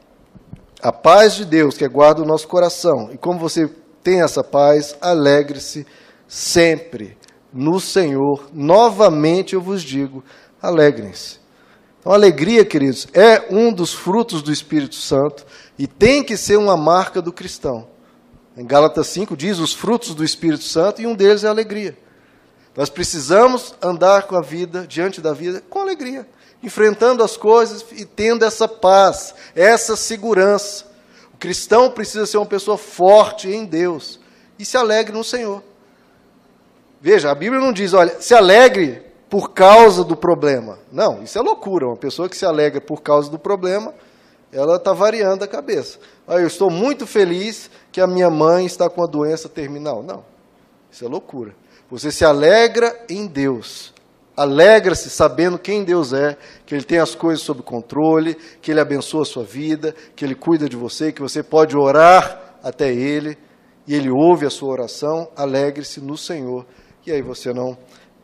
Speaker 1: a paz de Deus que guarda o nosso coração. E como você tem essa paz, alegre-se sempre no Senhor. Novamente eu vos digo, alegrem-se. Então, alegria, queridos, é um dos frutos do Espírito Santo e tem que ser uma marca do cristão. Em Gálatas 5 diz os frutos do Espírito Santo e um deles é a alegria. Nós precisamos andar com a vida, diante da vida, com alegria, enfrentando as coisas e tendo essa paz, essa segurança. O cristão precisa ser uma pessoa forte em Deus e se alegre no Senhor. Veja, a Bíblia não diz, olha, se alegre por causa do problema. Não, isso é loucura. Uma pessoa que se alegra por causa do problema, ela está variando a cabeça. Ah, eu estou muito feliz que a minha mãe está com a doença terminal. Não, isso é loucura. Você se alegra em Deus. Alegra-se sabendo quem Deus é, que Ele tem as coisas sob controle, que Ele abençoa a sua vida, que Ele cuida de você, que você pode orar até Ele e Ele ouve a sua oração. Alegre-se no Senhor. E aí você não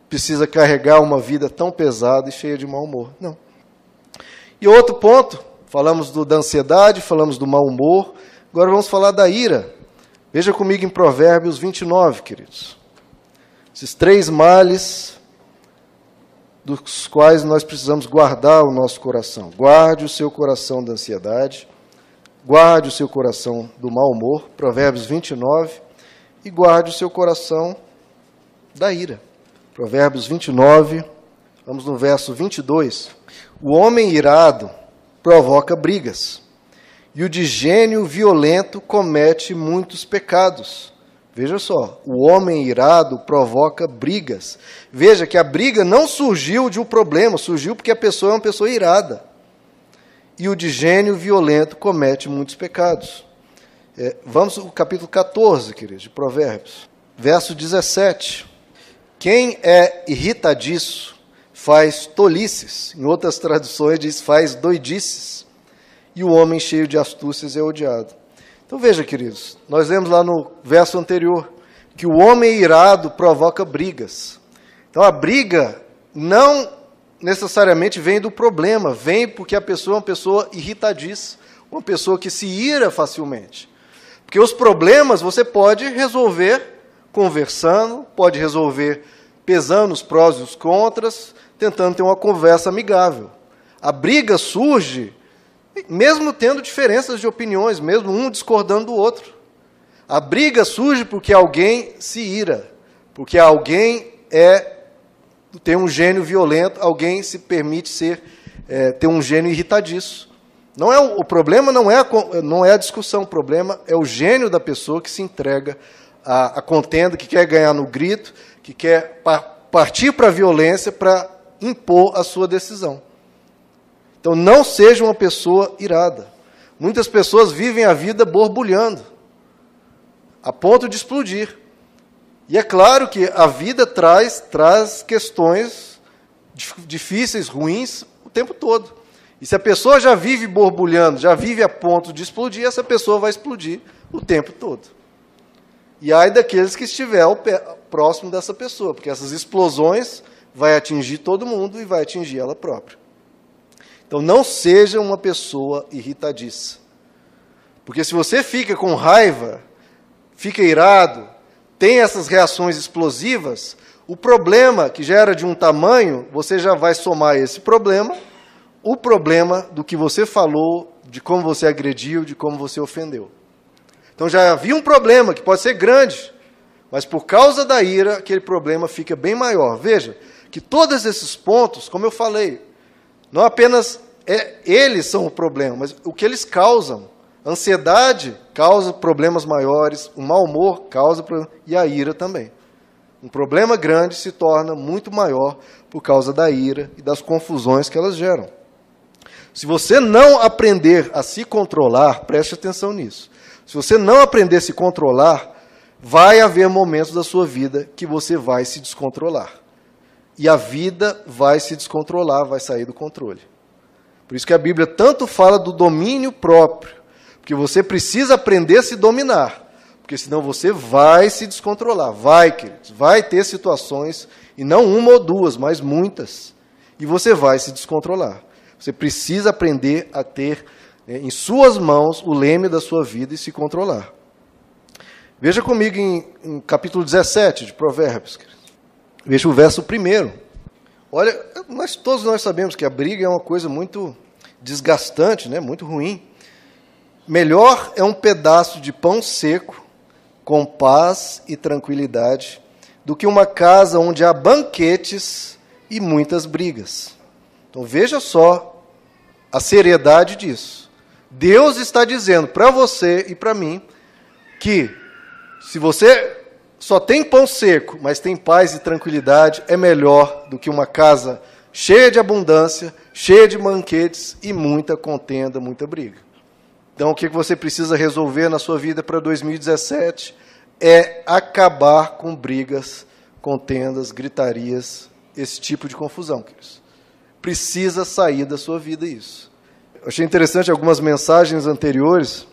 Speaker 1: precisa carregar uma vida tão pesada e cheia de mau humor. Não. E outro ponto, falamos do, da ansiedade, falamos do mau humor, agora vamos falar da ira. Veja comigo em Provérbios 29, queridos. Esses três males dos quais nós precisamos guardar o nosso coração. Guarde o seu coração da ansiedade, guarde o seu coração do mau humor, Provérbios 29, e guarde o seu coração da ira. Provérbios 29, vamos no verso 22. O homem irado provoca brigas, e o de gênio violento comete muitos pecados. Veja só, o homem irado provoca brigas. Veja que a briga não surgiu de um problema, surgiu porque a pessoa é uma pessoa irada. E o de gênio violento comete muitos pecados. É, vamos ao capítulo 14, queridos, de Provérbios, verso 17. Quem é irritadiço faz tolices. Em outras traduções diz faz doidices. E o homem cheio de astúcias é odiado. Então veja, queridos, nós lemos lá no verso anterior que o homem irado provoca brigas. Então a briga não necessariamente vem do problema, vem porque a pessoa é uma pessoa irritadiça, uma pessoa que se ira facilmente. Porque os problemas você pode resolver conversando, pode resolver pesando os prós e os contras, tentando ter uma conversa amigável. A briga surge mesmo tendo diferenças de opiniões, mesmo um discordando do outro. A briga surge porque alguém se ira, porque alguém é tem um gênio violento, alguém se permite ser é, ter um gênio irritadiço. Não é o, o problema não é a, não é a discussão, o problema é o gênio da pessoa que se entrega a, a contenda, que quer ganhar no grito, que quer partir para a violência para impor a sua decisão. Então, não seja uma pessoa irada. Muitas pessoas vivem a vida borbulhando, a ponto de explodir. E é claro que a vida traz, traz questões difíceis, ruins, o tempo todo. E se a pessoa já vive borbulhando, já vive a ponto de explodir, essa pessoa vai explodir o tempo todo. E ai daqueles que estiver próximo dessa pessoa, porque essas explosões vai atingir todo mundo e vai atingir ela própria. Então não seja uma pessoa irritadiça. Porque se você fica com raiva, fica irado, tem essas reações explosivas, o problema que já era de um tamanho, você já vai somar esse problema, o problema do que você falou, de como você agrediu, de como você ofendeu. Então já havia um problema que pode ser grande, mas por causa da ira, aquele problema fica bem maior. Veja que todos esses pontos, como eu falei, não apenas é, eles são o problema, mas o que eles causam. Ansiedade causa problemas maiores, o mau humor causa e a ira também. Um problema grande se torna muito maior por causa da ira e das confusões que elas geram. Se você não aprender a se controlar, preste atenção nisso. Se você não aprender a se controlar, vai haver momentos da sua vida que você vai se descontrolar. E a vida vai se descontrolar, vai sair do controle. Por isso que a Bíblia tanto fala do domínio próprio, porque você precisa aprender a se dominar, porque senão você vai se descontrolar. Vai, queridos, vai ter situações, e não uma ou duas, mas muitas, e você vai se descontrolar. Você precisa aprender a ter né, em suas mãos o leme da sua vida e se controlar. Veja comigo em, em capítulo 17 de Provérbios. Veja o verso primeiro. Olha, nós, todos nós sabemos que a briga é uma coisa muito desgastante, né? muito ruim. Melhor é um pedaço de pão seco, com paz e tranquilidade, do que uma casa onde há banquetes e muitas brigas. Então veja só a seriedade disso. Deus está dizendo para você e para mim que se você só tem pão seco, mas tem paz e tranquilidade, é melhor do que uma casa cheia de abundância, cheia de banquetes e muita contenda, muita briga. Então, o que você precisa resolver na sua vida para 2017 é acabar com brigas, contendas, gritarias, esse tipo de confusão, queridos. Precisa sair da sua vida isso. Eu achei interessante algumas mensagens anteriores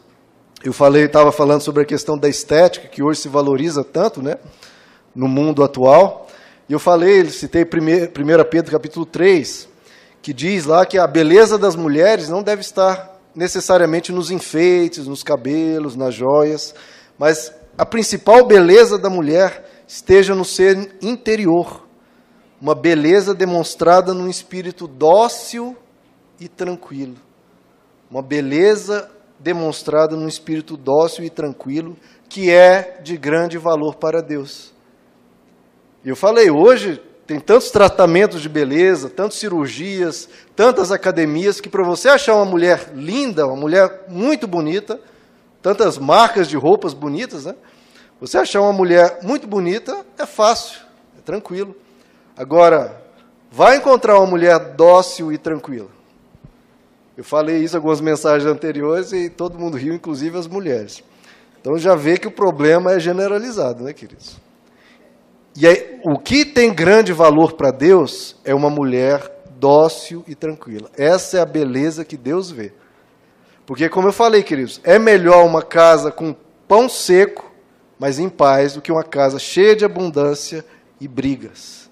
Speaker 1: eu falei, estava falando sobre a questão da estética, que hoje se valoriza tanto, né, no mundo atual. E eu falei, citei 1 Pedro capítulo 3, que diz lá que a beleza das mulheres não deve estar necessariamente nos enfeites, nos cabelos, nas joias, mas a principal beleza da mulher esteja no ser interior, uma beleza demonstrada num espírito dócil e tranquilo, uma beleza demonstrado num espírito dócil e tranquilo, que é de grande valor para Deus. Eu falei, hoje tem tantos tratamentos de beleza, tantas cirurgias, tantas academias, que para você achar uma mulher linda, uma mulher muito bonita, tantas marcas de roupas bonitas, né? Você achar uma mulher muito bonita é fácil, é tranquilo. Agora, vai encontrar uma mulher dócil e tranquila. Eu falei isso em algumas mensagens anteriores e todo mundo riu, inclusive as mulheres. Então já vê que o problema é generalizado, né, queridos? E aí, o que tem grande valor para Deus é uma mulher dócil e tranquila. Essa é a beleza que Deus vê. Porque, como eu falei, queridos, é melhor uma casa com pão seco, mas em paz, do que uma casa cheia de abundância e brigas.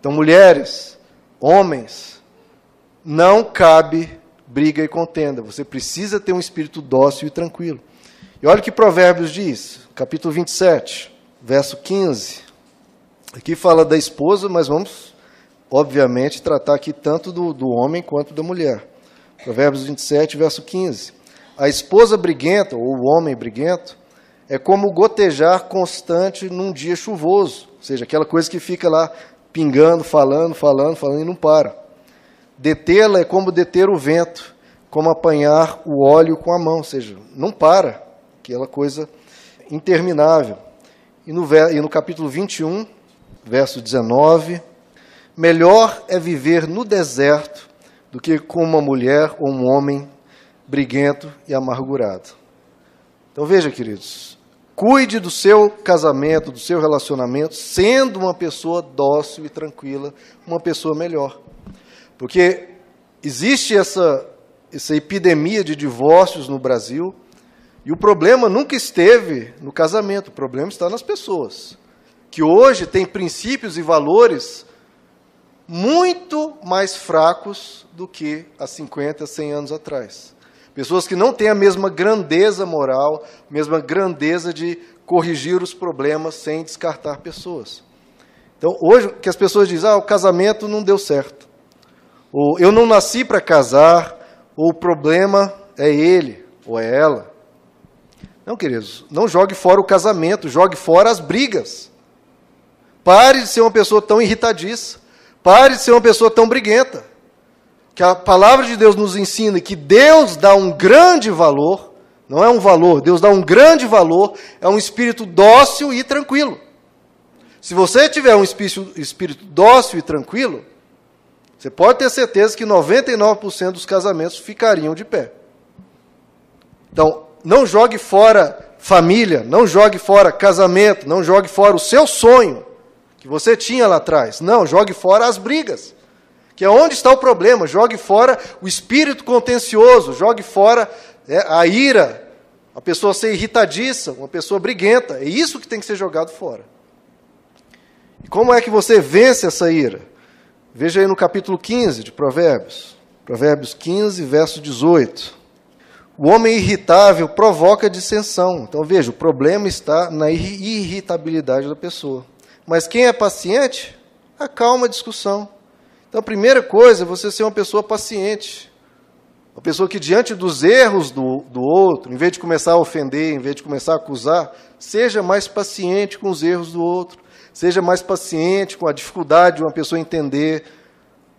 Speaker 1: Então, mulheres, homens, não cabe briga e contenda. Você precisa ter um espírito dócil e tranquilo. E olha o que Provérbios diz, capítulo 27, verso 15. Aqui fala da esposa, mas vamos, obviamente, tratar aqui tanto do, do homem quanto da mulher. Provérbios 27, verso 15. A esposa briguenta, ou o homem briguento, é como gotejar constante num dia chuvoso. Ou seja, aquela coisa que fica lá pingando, falando, falando, falando e não para. Detê-la é como deter o vento, como apanhar o óleo com a mão, ou seja, não para, aquela coisa interminável. E no, e no capítulo 21, verso 19, melhor é viver no deserto do que com uma mulher ou um homem briguento e amargurado. Então veja, queridos, Cuide do seu casamento, do seu relacionamento, sendo uma pessoa dócil e tranquila, uma pessoa melhor. Porque existe essa, essa epidemia de divórcios no Brasil, e o problema nunca esteve no casamento, o problema está nas pessoas, que hoje têm princípios e valores muito mais fracos do que há 50, 100 anos atrás. Pessoas que não têm a mesma grandeza moral, mesma grandeza de corrigir os problemas sem descartar pessoas. Então, hoje, que as pessoas dizem, ah, o casamento não deu certo. Ou eu não nasci para casar, ou o problema é ele, ou é ela. Não, queridos, não jogue fora o casamento, jogue fora as brigas. Pare de ser uma pessoa tão irritadiça. Pare de ser uma pessoa tão briguenta que a palavra de Deus nos ensina que Deus dá um grande valor, não é um valor, Deus dá um grande valor, é um espírito dócil e tranquilo. Se você tiver um espírito, espírito dócil e tranquilo, você pode ter certeza que 99% dos casamentos ficariam de pé. Então, não jogue fora família, não jogue fora casamento, não jogue fora o seu sonho que você tinha lá atrás. Não, jogue fora as brigas que é onde está o problema. Jogue fora o espírito contencioso, jogue fora é, a ira, a pessoa ser irritadiça, uma pessoa briguenta. É isso que tem que ser jogado fora. E como é que você vence essa ira? Veja aí no capítulo 15 de Provérbios. Provérbios 15, verso 18. O homem irritável provoca dissensão. Então veja, o problema está na irritabilidade da pessoa. Mas quem é paciente, acalma a discussão. Então, a primeira coisa é você ser uma pessoa paciente. Uma pessoa que, diante dos erros do, do outro, em vez de começar a ofender, em vez de começar a acusar, seja mais paciente com os erros do outro. Seja mais paciente com a dificuldade de uma pessoa entender.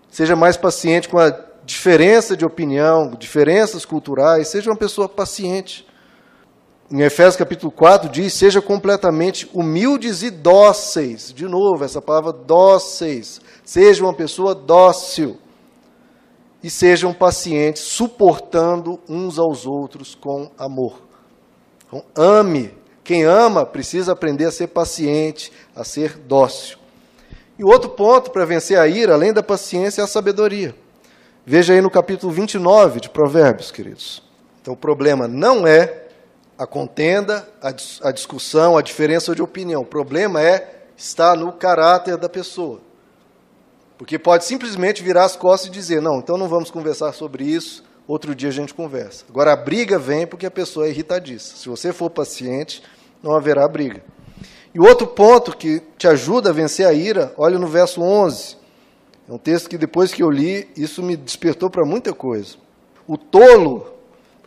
Speaker 1: Seja mais paciente com a diferença de opinião, diferenças culturais. Seja uma pessoa paciente. Em Efésios capítulo 4 diz: Seja completamente humildes e dóceis. De novo, essa palavra dóceis. Seja uma pessoa dócil. E sejam pacientes, suportando uns aos outros com amor. Então, ame. Quem ama precisa aprender a ser paciente, a ser dócil. E o outro ponto para vencer a ira, além da paciência, é a sabedoria. Veja aí no capítulo 29 de Provérbios, queridos. Então, o problema não é a contenda, a, a discussão, a diferença de opinião. O problema é estar no caráter da pessoa. Porque pode simplesmente virar as costas e dizer: não, então não vamos conversar sobre isso, outro dia a gente conversa. Agora, a briga vem porque a pessoa é irritadiça. Se você for paciente, não haverá briga. E outro ponto que te ajuda a vencer a ira, olha no verso 11. É um texto que depois que eu li, isso me despertou para muita coisa. O tolo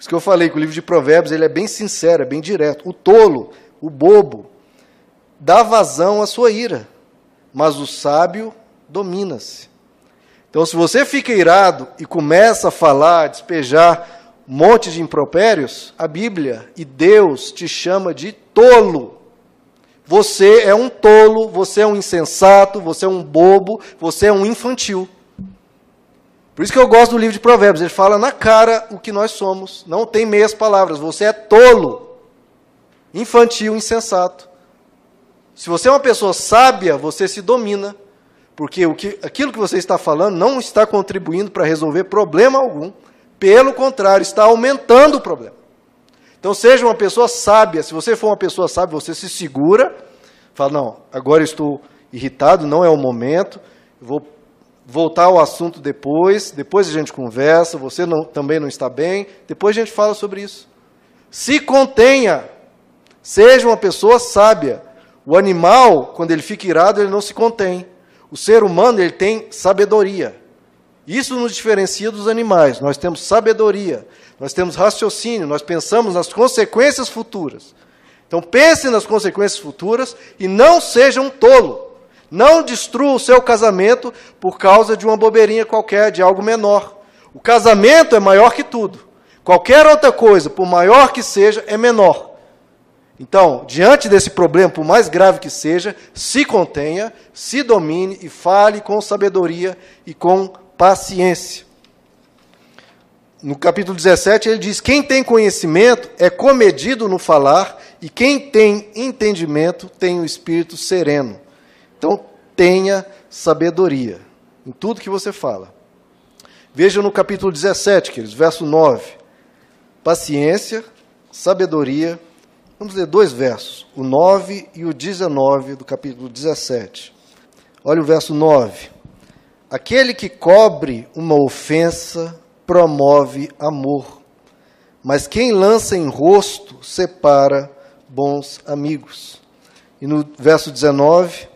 Speaker 1: por isso que eu falei que o livro de Provérbios ele é bem sincero, é bem direto. O tolo, o bobo, dá vazão à sua ira, mas o sábio domina-se. Então, se você fica irado e começa a falar, a despejar monte de impropérios, a Bíblia e Deus te chama de tolo. Você é um tolo, você é um insensato, você é um bobo, você é um infantil. Por isso que eu gosto do livro de Provérbios. Ele fala na cara o que nós somos. Não tem meias palavras. Você é tolo, infantil, insensato. Se você é uma pessoa sábia, você se domina. Porque o que, aquilo que você está falando não está contribuindo para resolver problema algum. Pelo contrário, está aumentando o problema. Então, seja uma pessoa sábia. Se você for uma pessoa sábia, você se segura. Fala, não, agora estou irritado, não é o momento. Vou voltar ao assunto depois, depois a gente conversa, você não, também não está bem, depois a gente fala sobre isso. Se contenha, seja uma pessoa sábia. O animal, quando ele fica irado, ele não se contém. O ser humano, ele tem sabedoria. Isso nos diferencia dos animais. Nós temos sabedoria, nós temos raciocínio, nós pensamos nas consequências futuras. Então pense nas consequências futuras e não seja um tolo. Não destrua o seu casamento por causa de uma bobeirinha qualquer, de algo menor. O casamento é maior que tudo. Qualquer outra coisa, por maior que seja, é menor. Então, diante desse problema, por mais grave que seja, se contenha, se domine e fale com sabedoria e com paciência. no capítulo 17, ele diz: Quem tem conhecimento é comedido no falar, e quem tem entendimento tem o espírito sereno. Então, tenha sabedoria em tudo que você fala. Veja no capítulo 17, queridos, verso 9. Paciência, sabedoria. Vamos ler dois versos, o 9 e o 19 do capítulo 17. Olha o verso 9. Aquele que cobre uma ofensa promove amor, mas quem lança em rosto separa bons amigos. E no verso 19,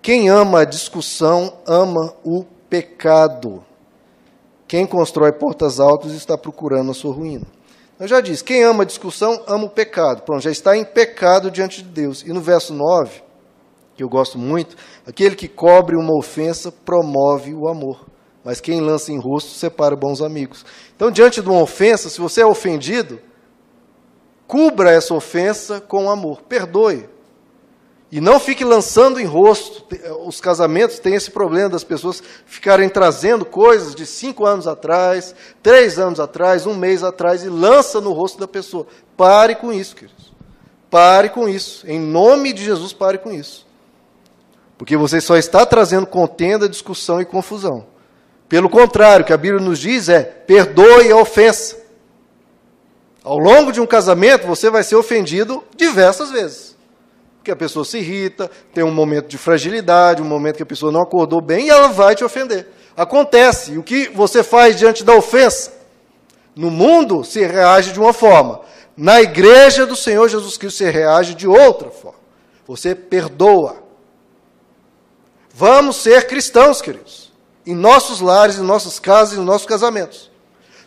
Speaker 1: quem ama a discussão ama o pecado. Quem constrói portas altas está procurando a sua ruína. Eu já disse, quem ama a discussão ama o pecado. Pronto, já está em pecado diante de Deus. E no verso 9, que eu gosto muito, aquele que cobre uma ofensa promove o amor mas quem lança em rosto separa bons amigos. Então, diante de uma ofensa, se você é ofendido, cubra essa ofensa com amor, perdoe. E não fique lançando em rosto. Os casamentos têm esse problema das pessoas ficarem trazendo coisas de cinco anos atrás, três anos atrás, um mês atrás, e lança no rosto da pessoa. Pare com isso, queridos. Pare com isso. Em nome de Jesus, pare com isso. Porque você só está trazendo contenda, discussão e confusão. Pelo contrário, o que a Bíblia nos diz é: perdoe a ofensa. Ao longo de um casamento, você vai ser ofendido diversas vezes. Porque a pessoa se irrita, tem um momento de fragilidade, um momento que a pessoa não acordou bem e ela vai te ofender. Acontece. E o que você faz diante da ofensa? No mundo se reage de uma forma. Na igreja do Senhor Jesus Cristo se reage de outra forma. Você perdoa. Vamos ser cristãos, queridos em nossos lares, em nossas casas, em nossos casamentos.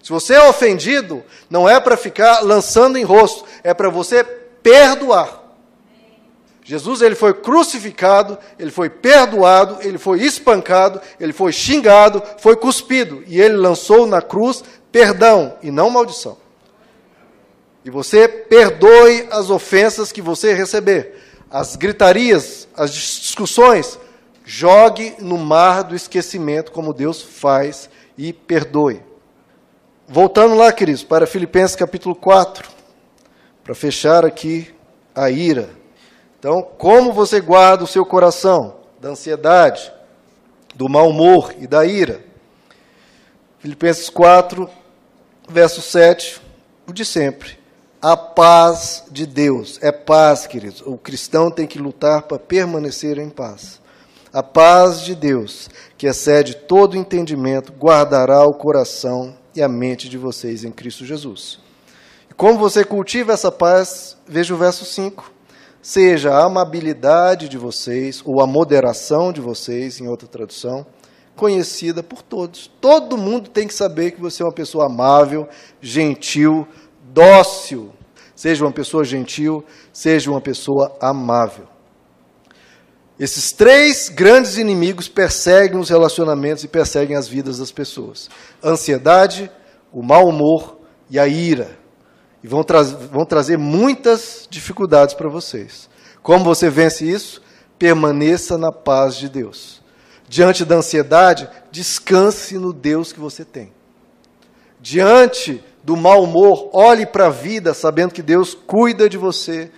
Speaker 1: Se você é ofendido, não é para ficar lançando em rosto, é para você perdoar. Jesus ele foi crucificado, ele foi perdoado, ele foi espancado, ele foi xingado, foi cuspido e ele lançou na cruz perdão e não maldição. E você perdoe as ofensas que você receber, as gritarias, as discussões, Jogue no mar do esquecimento, como Deus faz, e perdoe. Voltando lá, queridos, para Filipenses capítulo 4, para fechar aqui a ira. Então, como você guarda o seu coração da ansiedade, do mau humor e da ira? Filipenses 4, verso 7, o de sempre. A paz de Deus. É paz, queridos. O cristão tem que lutar para permanecer em paz. A paz de Deus, que excede todo entendimento, guardará o coração e a mente de vocês em Cristo Jesus. E como você cultiva essa paz, veja o verso 5. Seja a amabilidade de vocês, ou a moderação de vocês, em outra tradução, conhecida por todos. Todo mundo tem que saber que você é uma pessoa amável, gentil, dócil. Seja uma pessoa gentil, seja uma pessoa amável. Esses três grandes inimigos perseguem os relacionamentos e perseguem as vidas das pessoas: a ansiedade, o mau humor e a ira. E vão, tra vão trazer muitas dificuldades para vocês. Como você vence isso? Permaneça na paz de Deus. Diante da ansiedade, descanse no Deus que você tem. Diante do mau humor, olhe para a vida sabendo que Deus cuida de você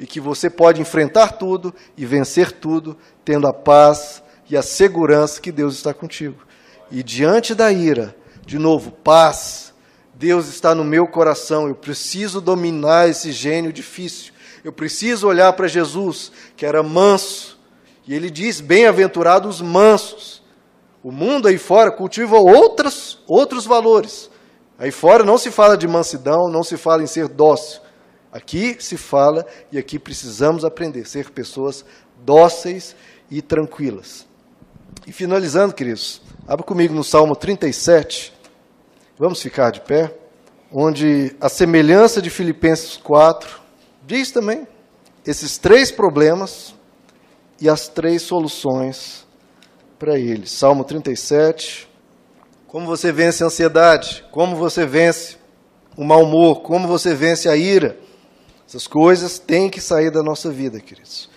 Speaker 1: e que você pode enfrentar tudo e vencer tudo, tendo a paz e a segurança que Deus está contigo. E diante da ira, de novo, paz. Deus está no meu coração, eu preciso dominar esse gênio difícil. Eu preciso olhar para Jesus, que era manso. E ele diz: Bem-aventurados os mansos. O mundo aí fora cultiva outros, outros valores. Aí fora não se fala de mansidão, não se fala em ser dócil. Aqui se fala e aqui precisamos aprender, ser pessoas dóceis e tranquilas. E finalizando, queridos, abra comigo no Salmo 37, vamos ficar de pé, onde a semelhança de Filipenses 4 diz também esses três problemas e as três soluções para eles. Salmo 37, como você vence a ansiedade, como você vence o mau humor, como você vence a ira essas coisas têm que sair da nossa vida, queridos.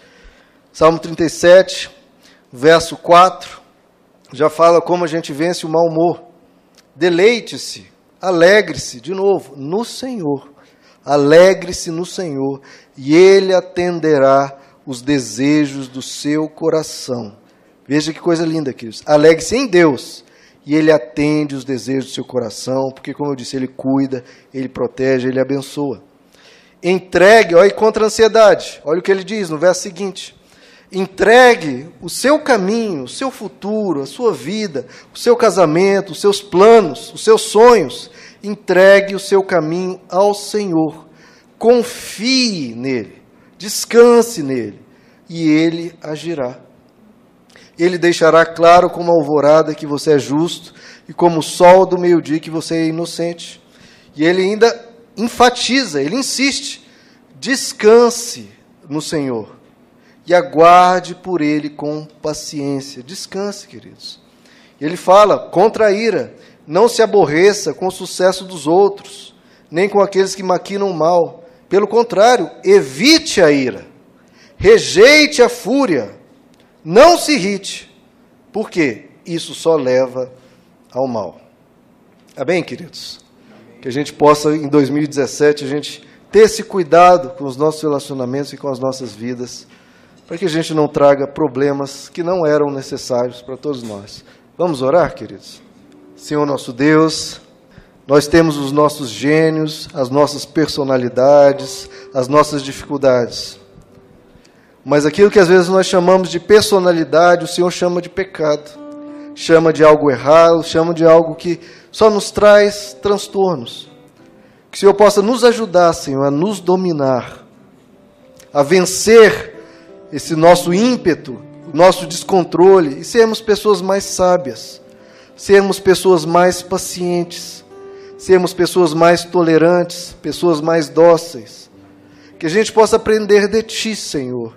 Speaker 1: Salmo 37, verso 4, já fala como a gente vence o mau humor. Deleite-se Alegre-se, de novo, no Senhor. Alegre-se no Senhor, e Ele atenderá os desejos do seu coração. Veja que coisa linda, queridos. Alegre-se em Deus, e Ele atende os desejos do seu coração, porque, como eu disse, Ele cuida, Ele protege, Ele abençoa. Entregue, olha, contra a ansiedade. Olha o que ele diz no verso seguinte. Entregue o seu caminho, o seu futuro, a sua vida, o seu casamento, os seus planos, os seus sonhos. Entregue o seu caminho ao Senhor. Confie nele. Descanse nele. E ele agirá. Ele deixará claro como a alvorada que você é justo e como o sol do meio-dia que você é inocente. E ele ainda enfatiza, ele insiste: descanse no Senhor e aguarde por ele com paciência. Descanse, queridos. Ele fala: contra a ira, não se aborreça com o sucesso dos outros, nem com aqueles que maquinam mal. Pelo contrário, evite a ira, rejeite a fúria, não se irrite, porque isso só leva ao mal. Amém, queridos? Que a gente possa, em 2017, a gente ter esse cuidado com os nossos relacionamentos e com as nossas vidas, para que a gente não traga problemas que não eram necessários para todos nós. Vamos orar, queridos? Senhor nosso Deus, nós temos os nossos gênios, as nossas personalidades, as nossas dificuldades. Mas aquilo que às vezes nós chamamos de personalidade, o Senhor chama de pecado, chama de algo errado, chama de algo que só nos traz transtornos. Que o Senhor possa nos ajudar, Senhor, a nos dominar, a vencer esse nosso ímpeto, nosso descontrole e sermos pessoas mais sábias, sermos pessoas mais pacientes, sermos pessoas mais tolerantes, pessoas mais dóceis. Que a gente possa aprender de Ti, Senhor,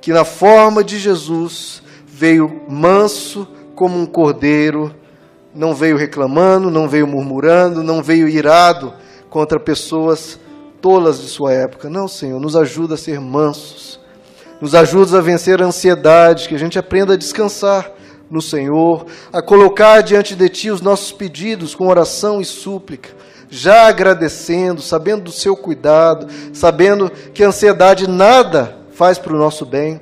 Speaker 1: que na forma de Jesus veio manso como um cordeiro não veio reclamando, não veio murmurando, não veio irado contra pessoas tolas de sua época. Não, Senhor, nos ajuda a ser mansos, nos ajuda a vencer a ansiedade, que a gente aprenda a descansar no Senhor, a colocar diante de Ti os nossos pedidos com oração e súplica, já agradecendo, sabendo do Seu cuidado, sabendo que a ansiedade nada faz para o nosso bem,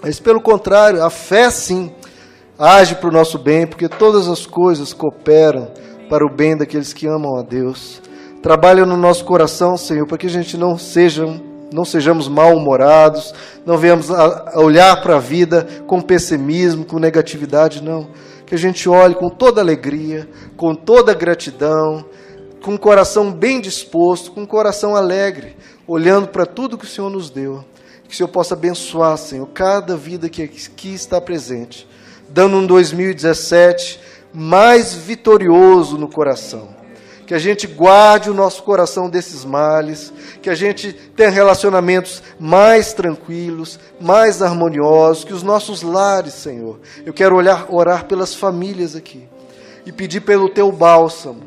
Speaker 1: mas pelo contrário, a fé sim age para o nosso bem, porque todas as coisas cooperam para o bem daqueles que amam a Deus. Trabalha no nosso coração, Senhor, para que a gente não seja não sejamos mal-humorados, não venhamos a olhar para a vida com pessimismo, com negatividade, não. Que a gente olhe com toda alegria, com toda gratidão, com o coração bem disposto, com o coração alegre, olhando para tudo que o Senhor nos deu. Que o Senhor possa abençoar, Senhor, cada vida que aqui está presente dando um 2017 mais vitorioso no coração. Que a gente guarde o nosso coração desses males, que a gente tenha relacionamentos mais tranquilos, mais harmoniosos, que os nossos lares, Senhor. Eu quero olhar, orar pelas famílias aqui e pedir pelo teu bálsamo,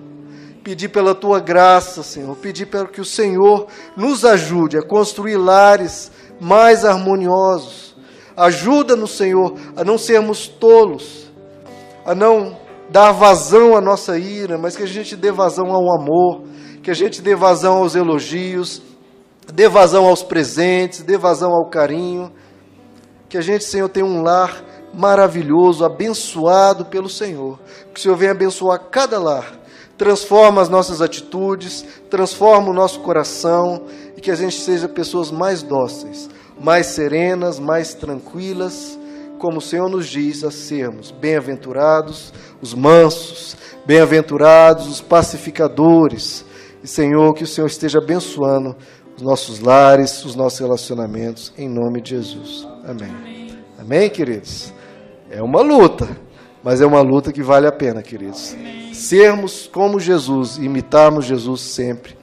Speaker 1: pedir pela tua graça, Senhor, pedir para que o Senhor nos ajude a construir lares mais harmoniosos, Ajuda-nos, Senhor, a não sermos tolos, a não dar vazão à nossa ira, mas que a gente dê vazão ao amor, que a gente dê vazão aos elogios, dê vazão aos presentes, dê vazão ao carinho. Que a gente, Senhor, tenha um lar maravilhoso, abençoado pelo Senhor. Que o Senhor venha abençoar cada lar. Transforma as nossas atitudes, transforma o nosso coração e que a gente seja pessoas mais dóceis mais serenas, mais tranquilas, como o Senhor nos diz a sermos bem-aventurados os mansos, bem-aventurados os pacificadores. E, Senhor, que o Senhor esteja abençoando os nossos lares, os nossos relacionamentos, em nome de Jesus. Amém. Amém, Amém queridos? É uma luta, mas é uma luta que vale a pena, queridos. Amém. Sermos como Jesus, imitarmos Jesus sempre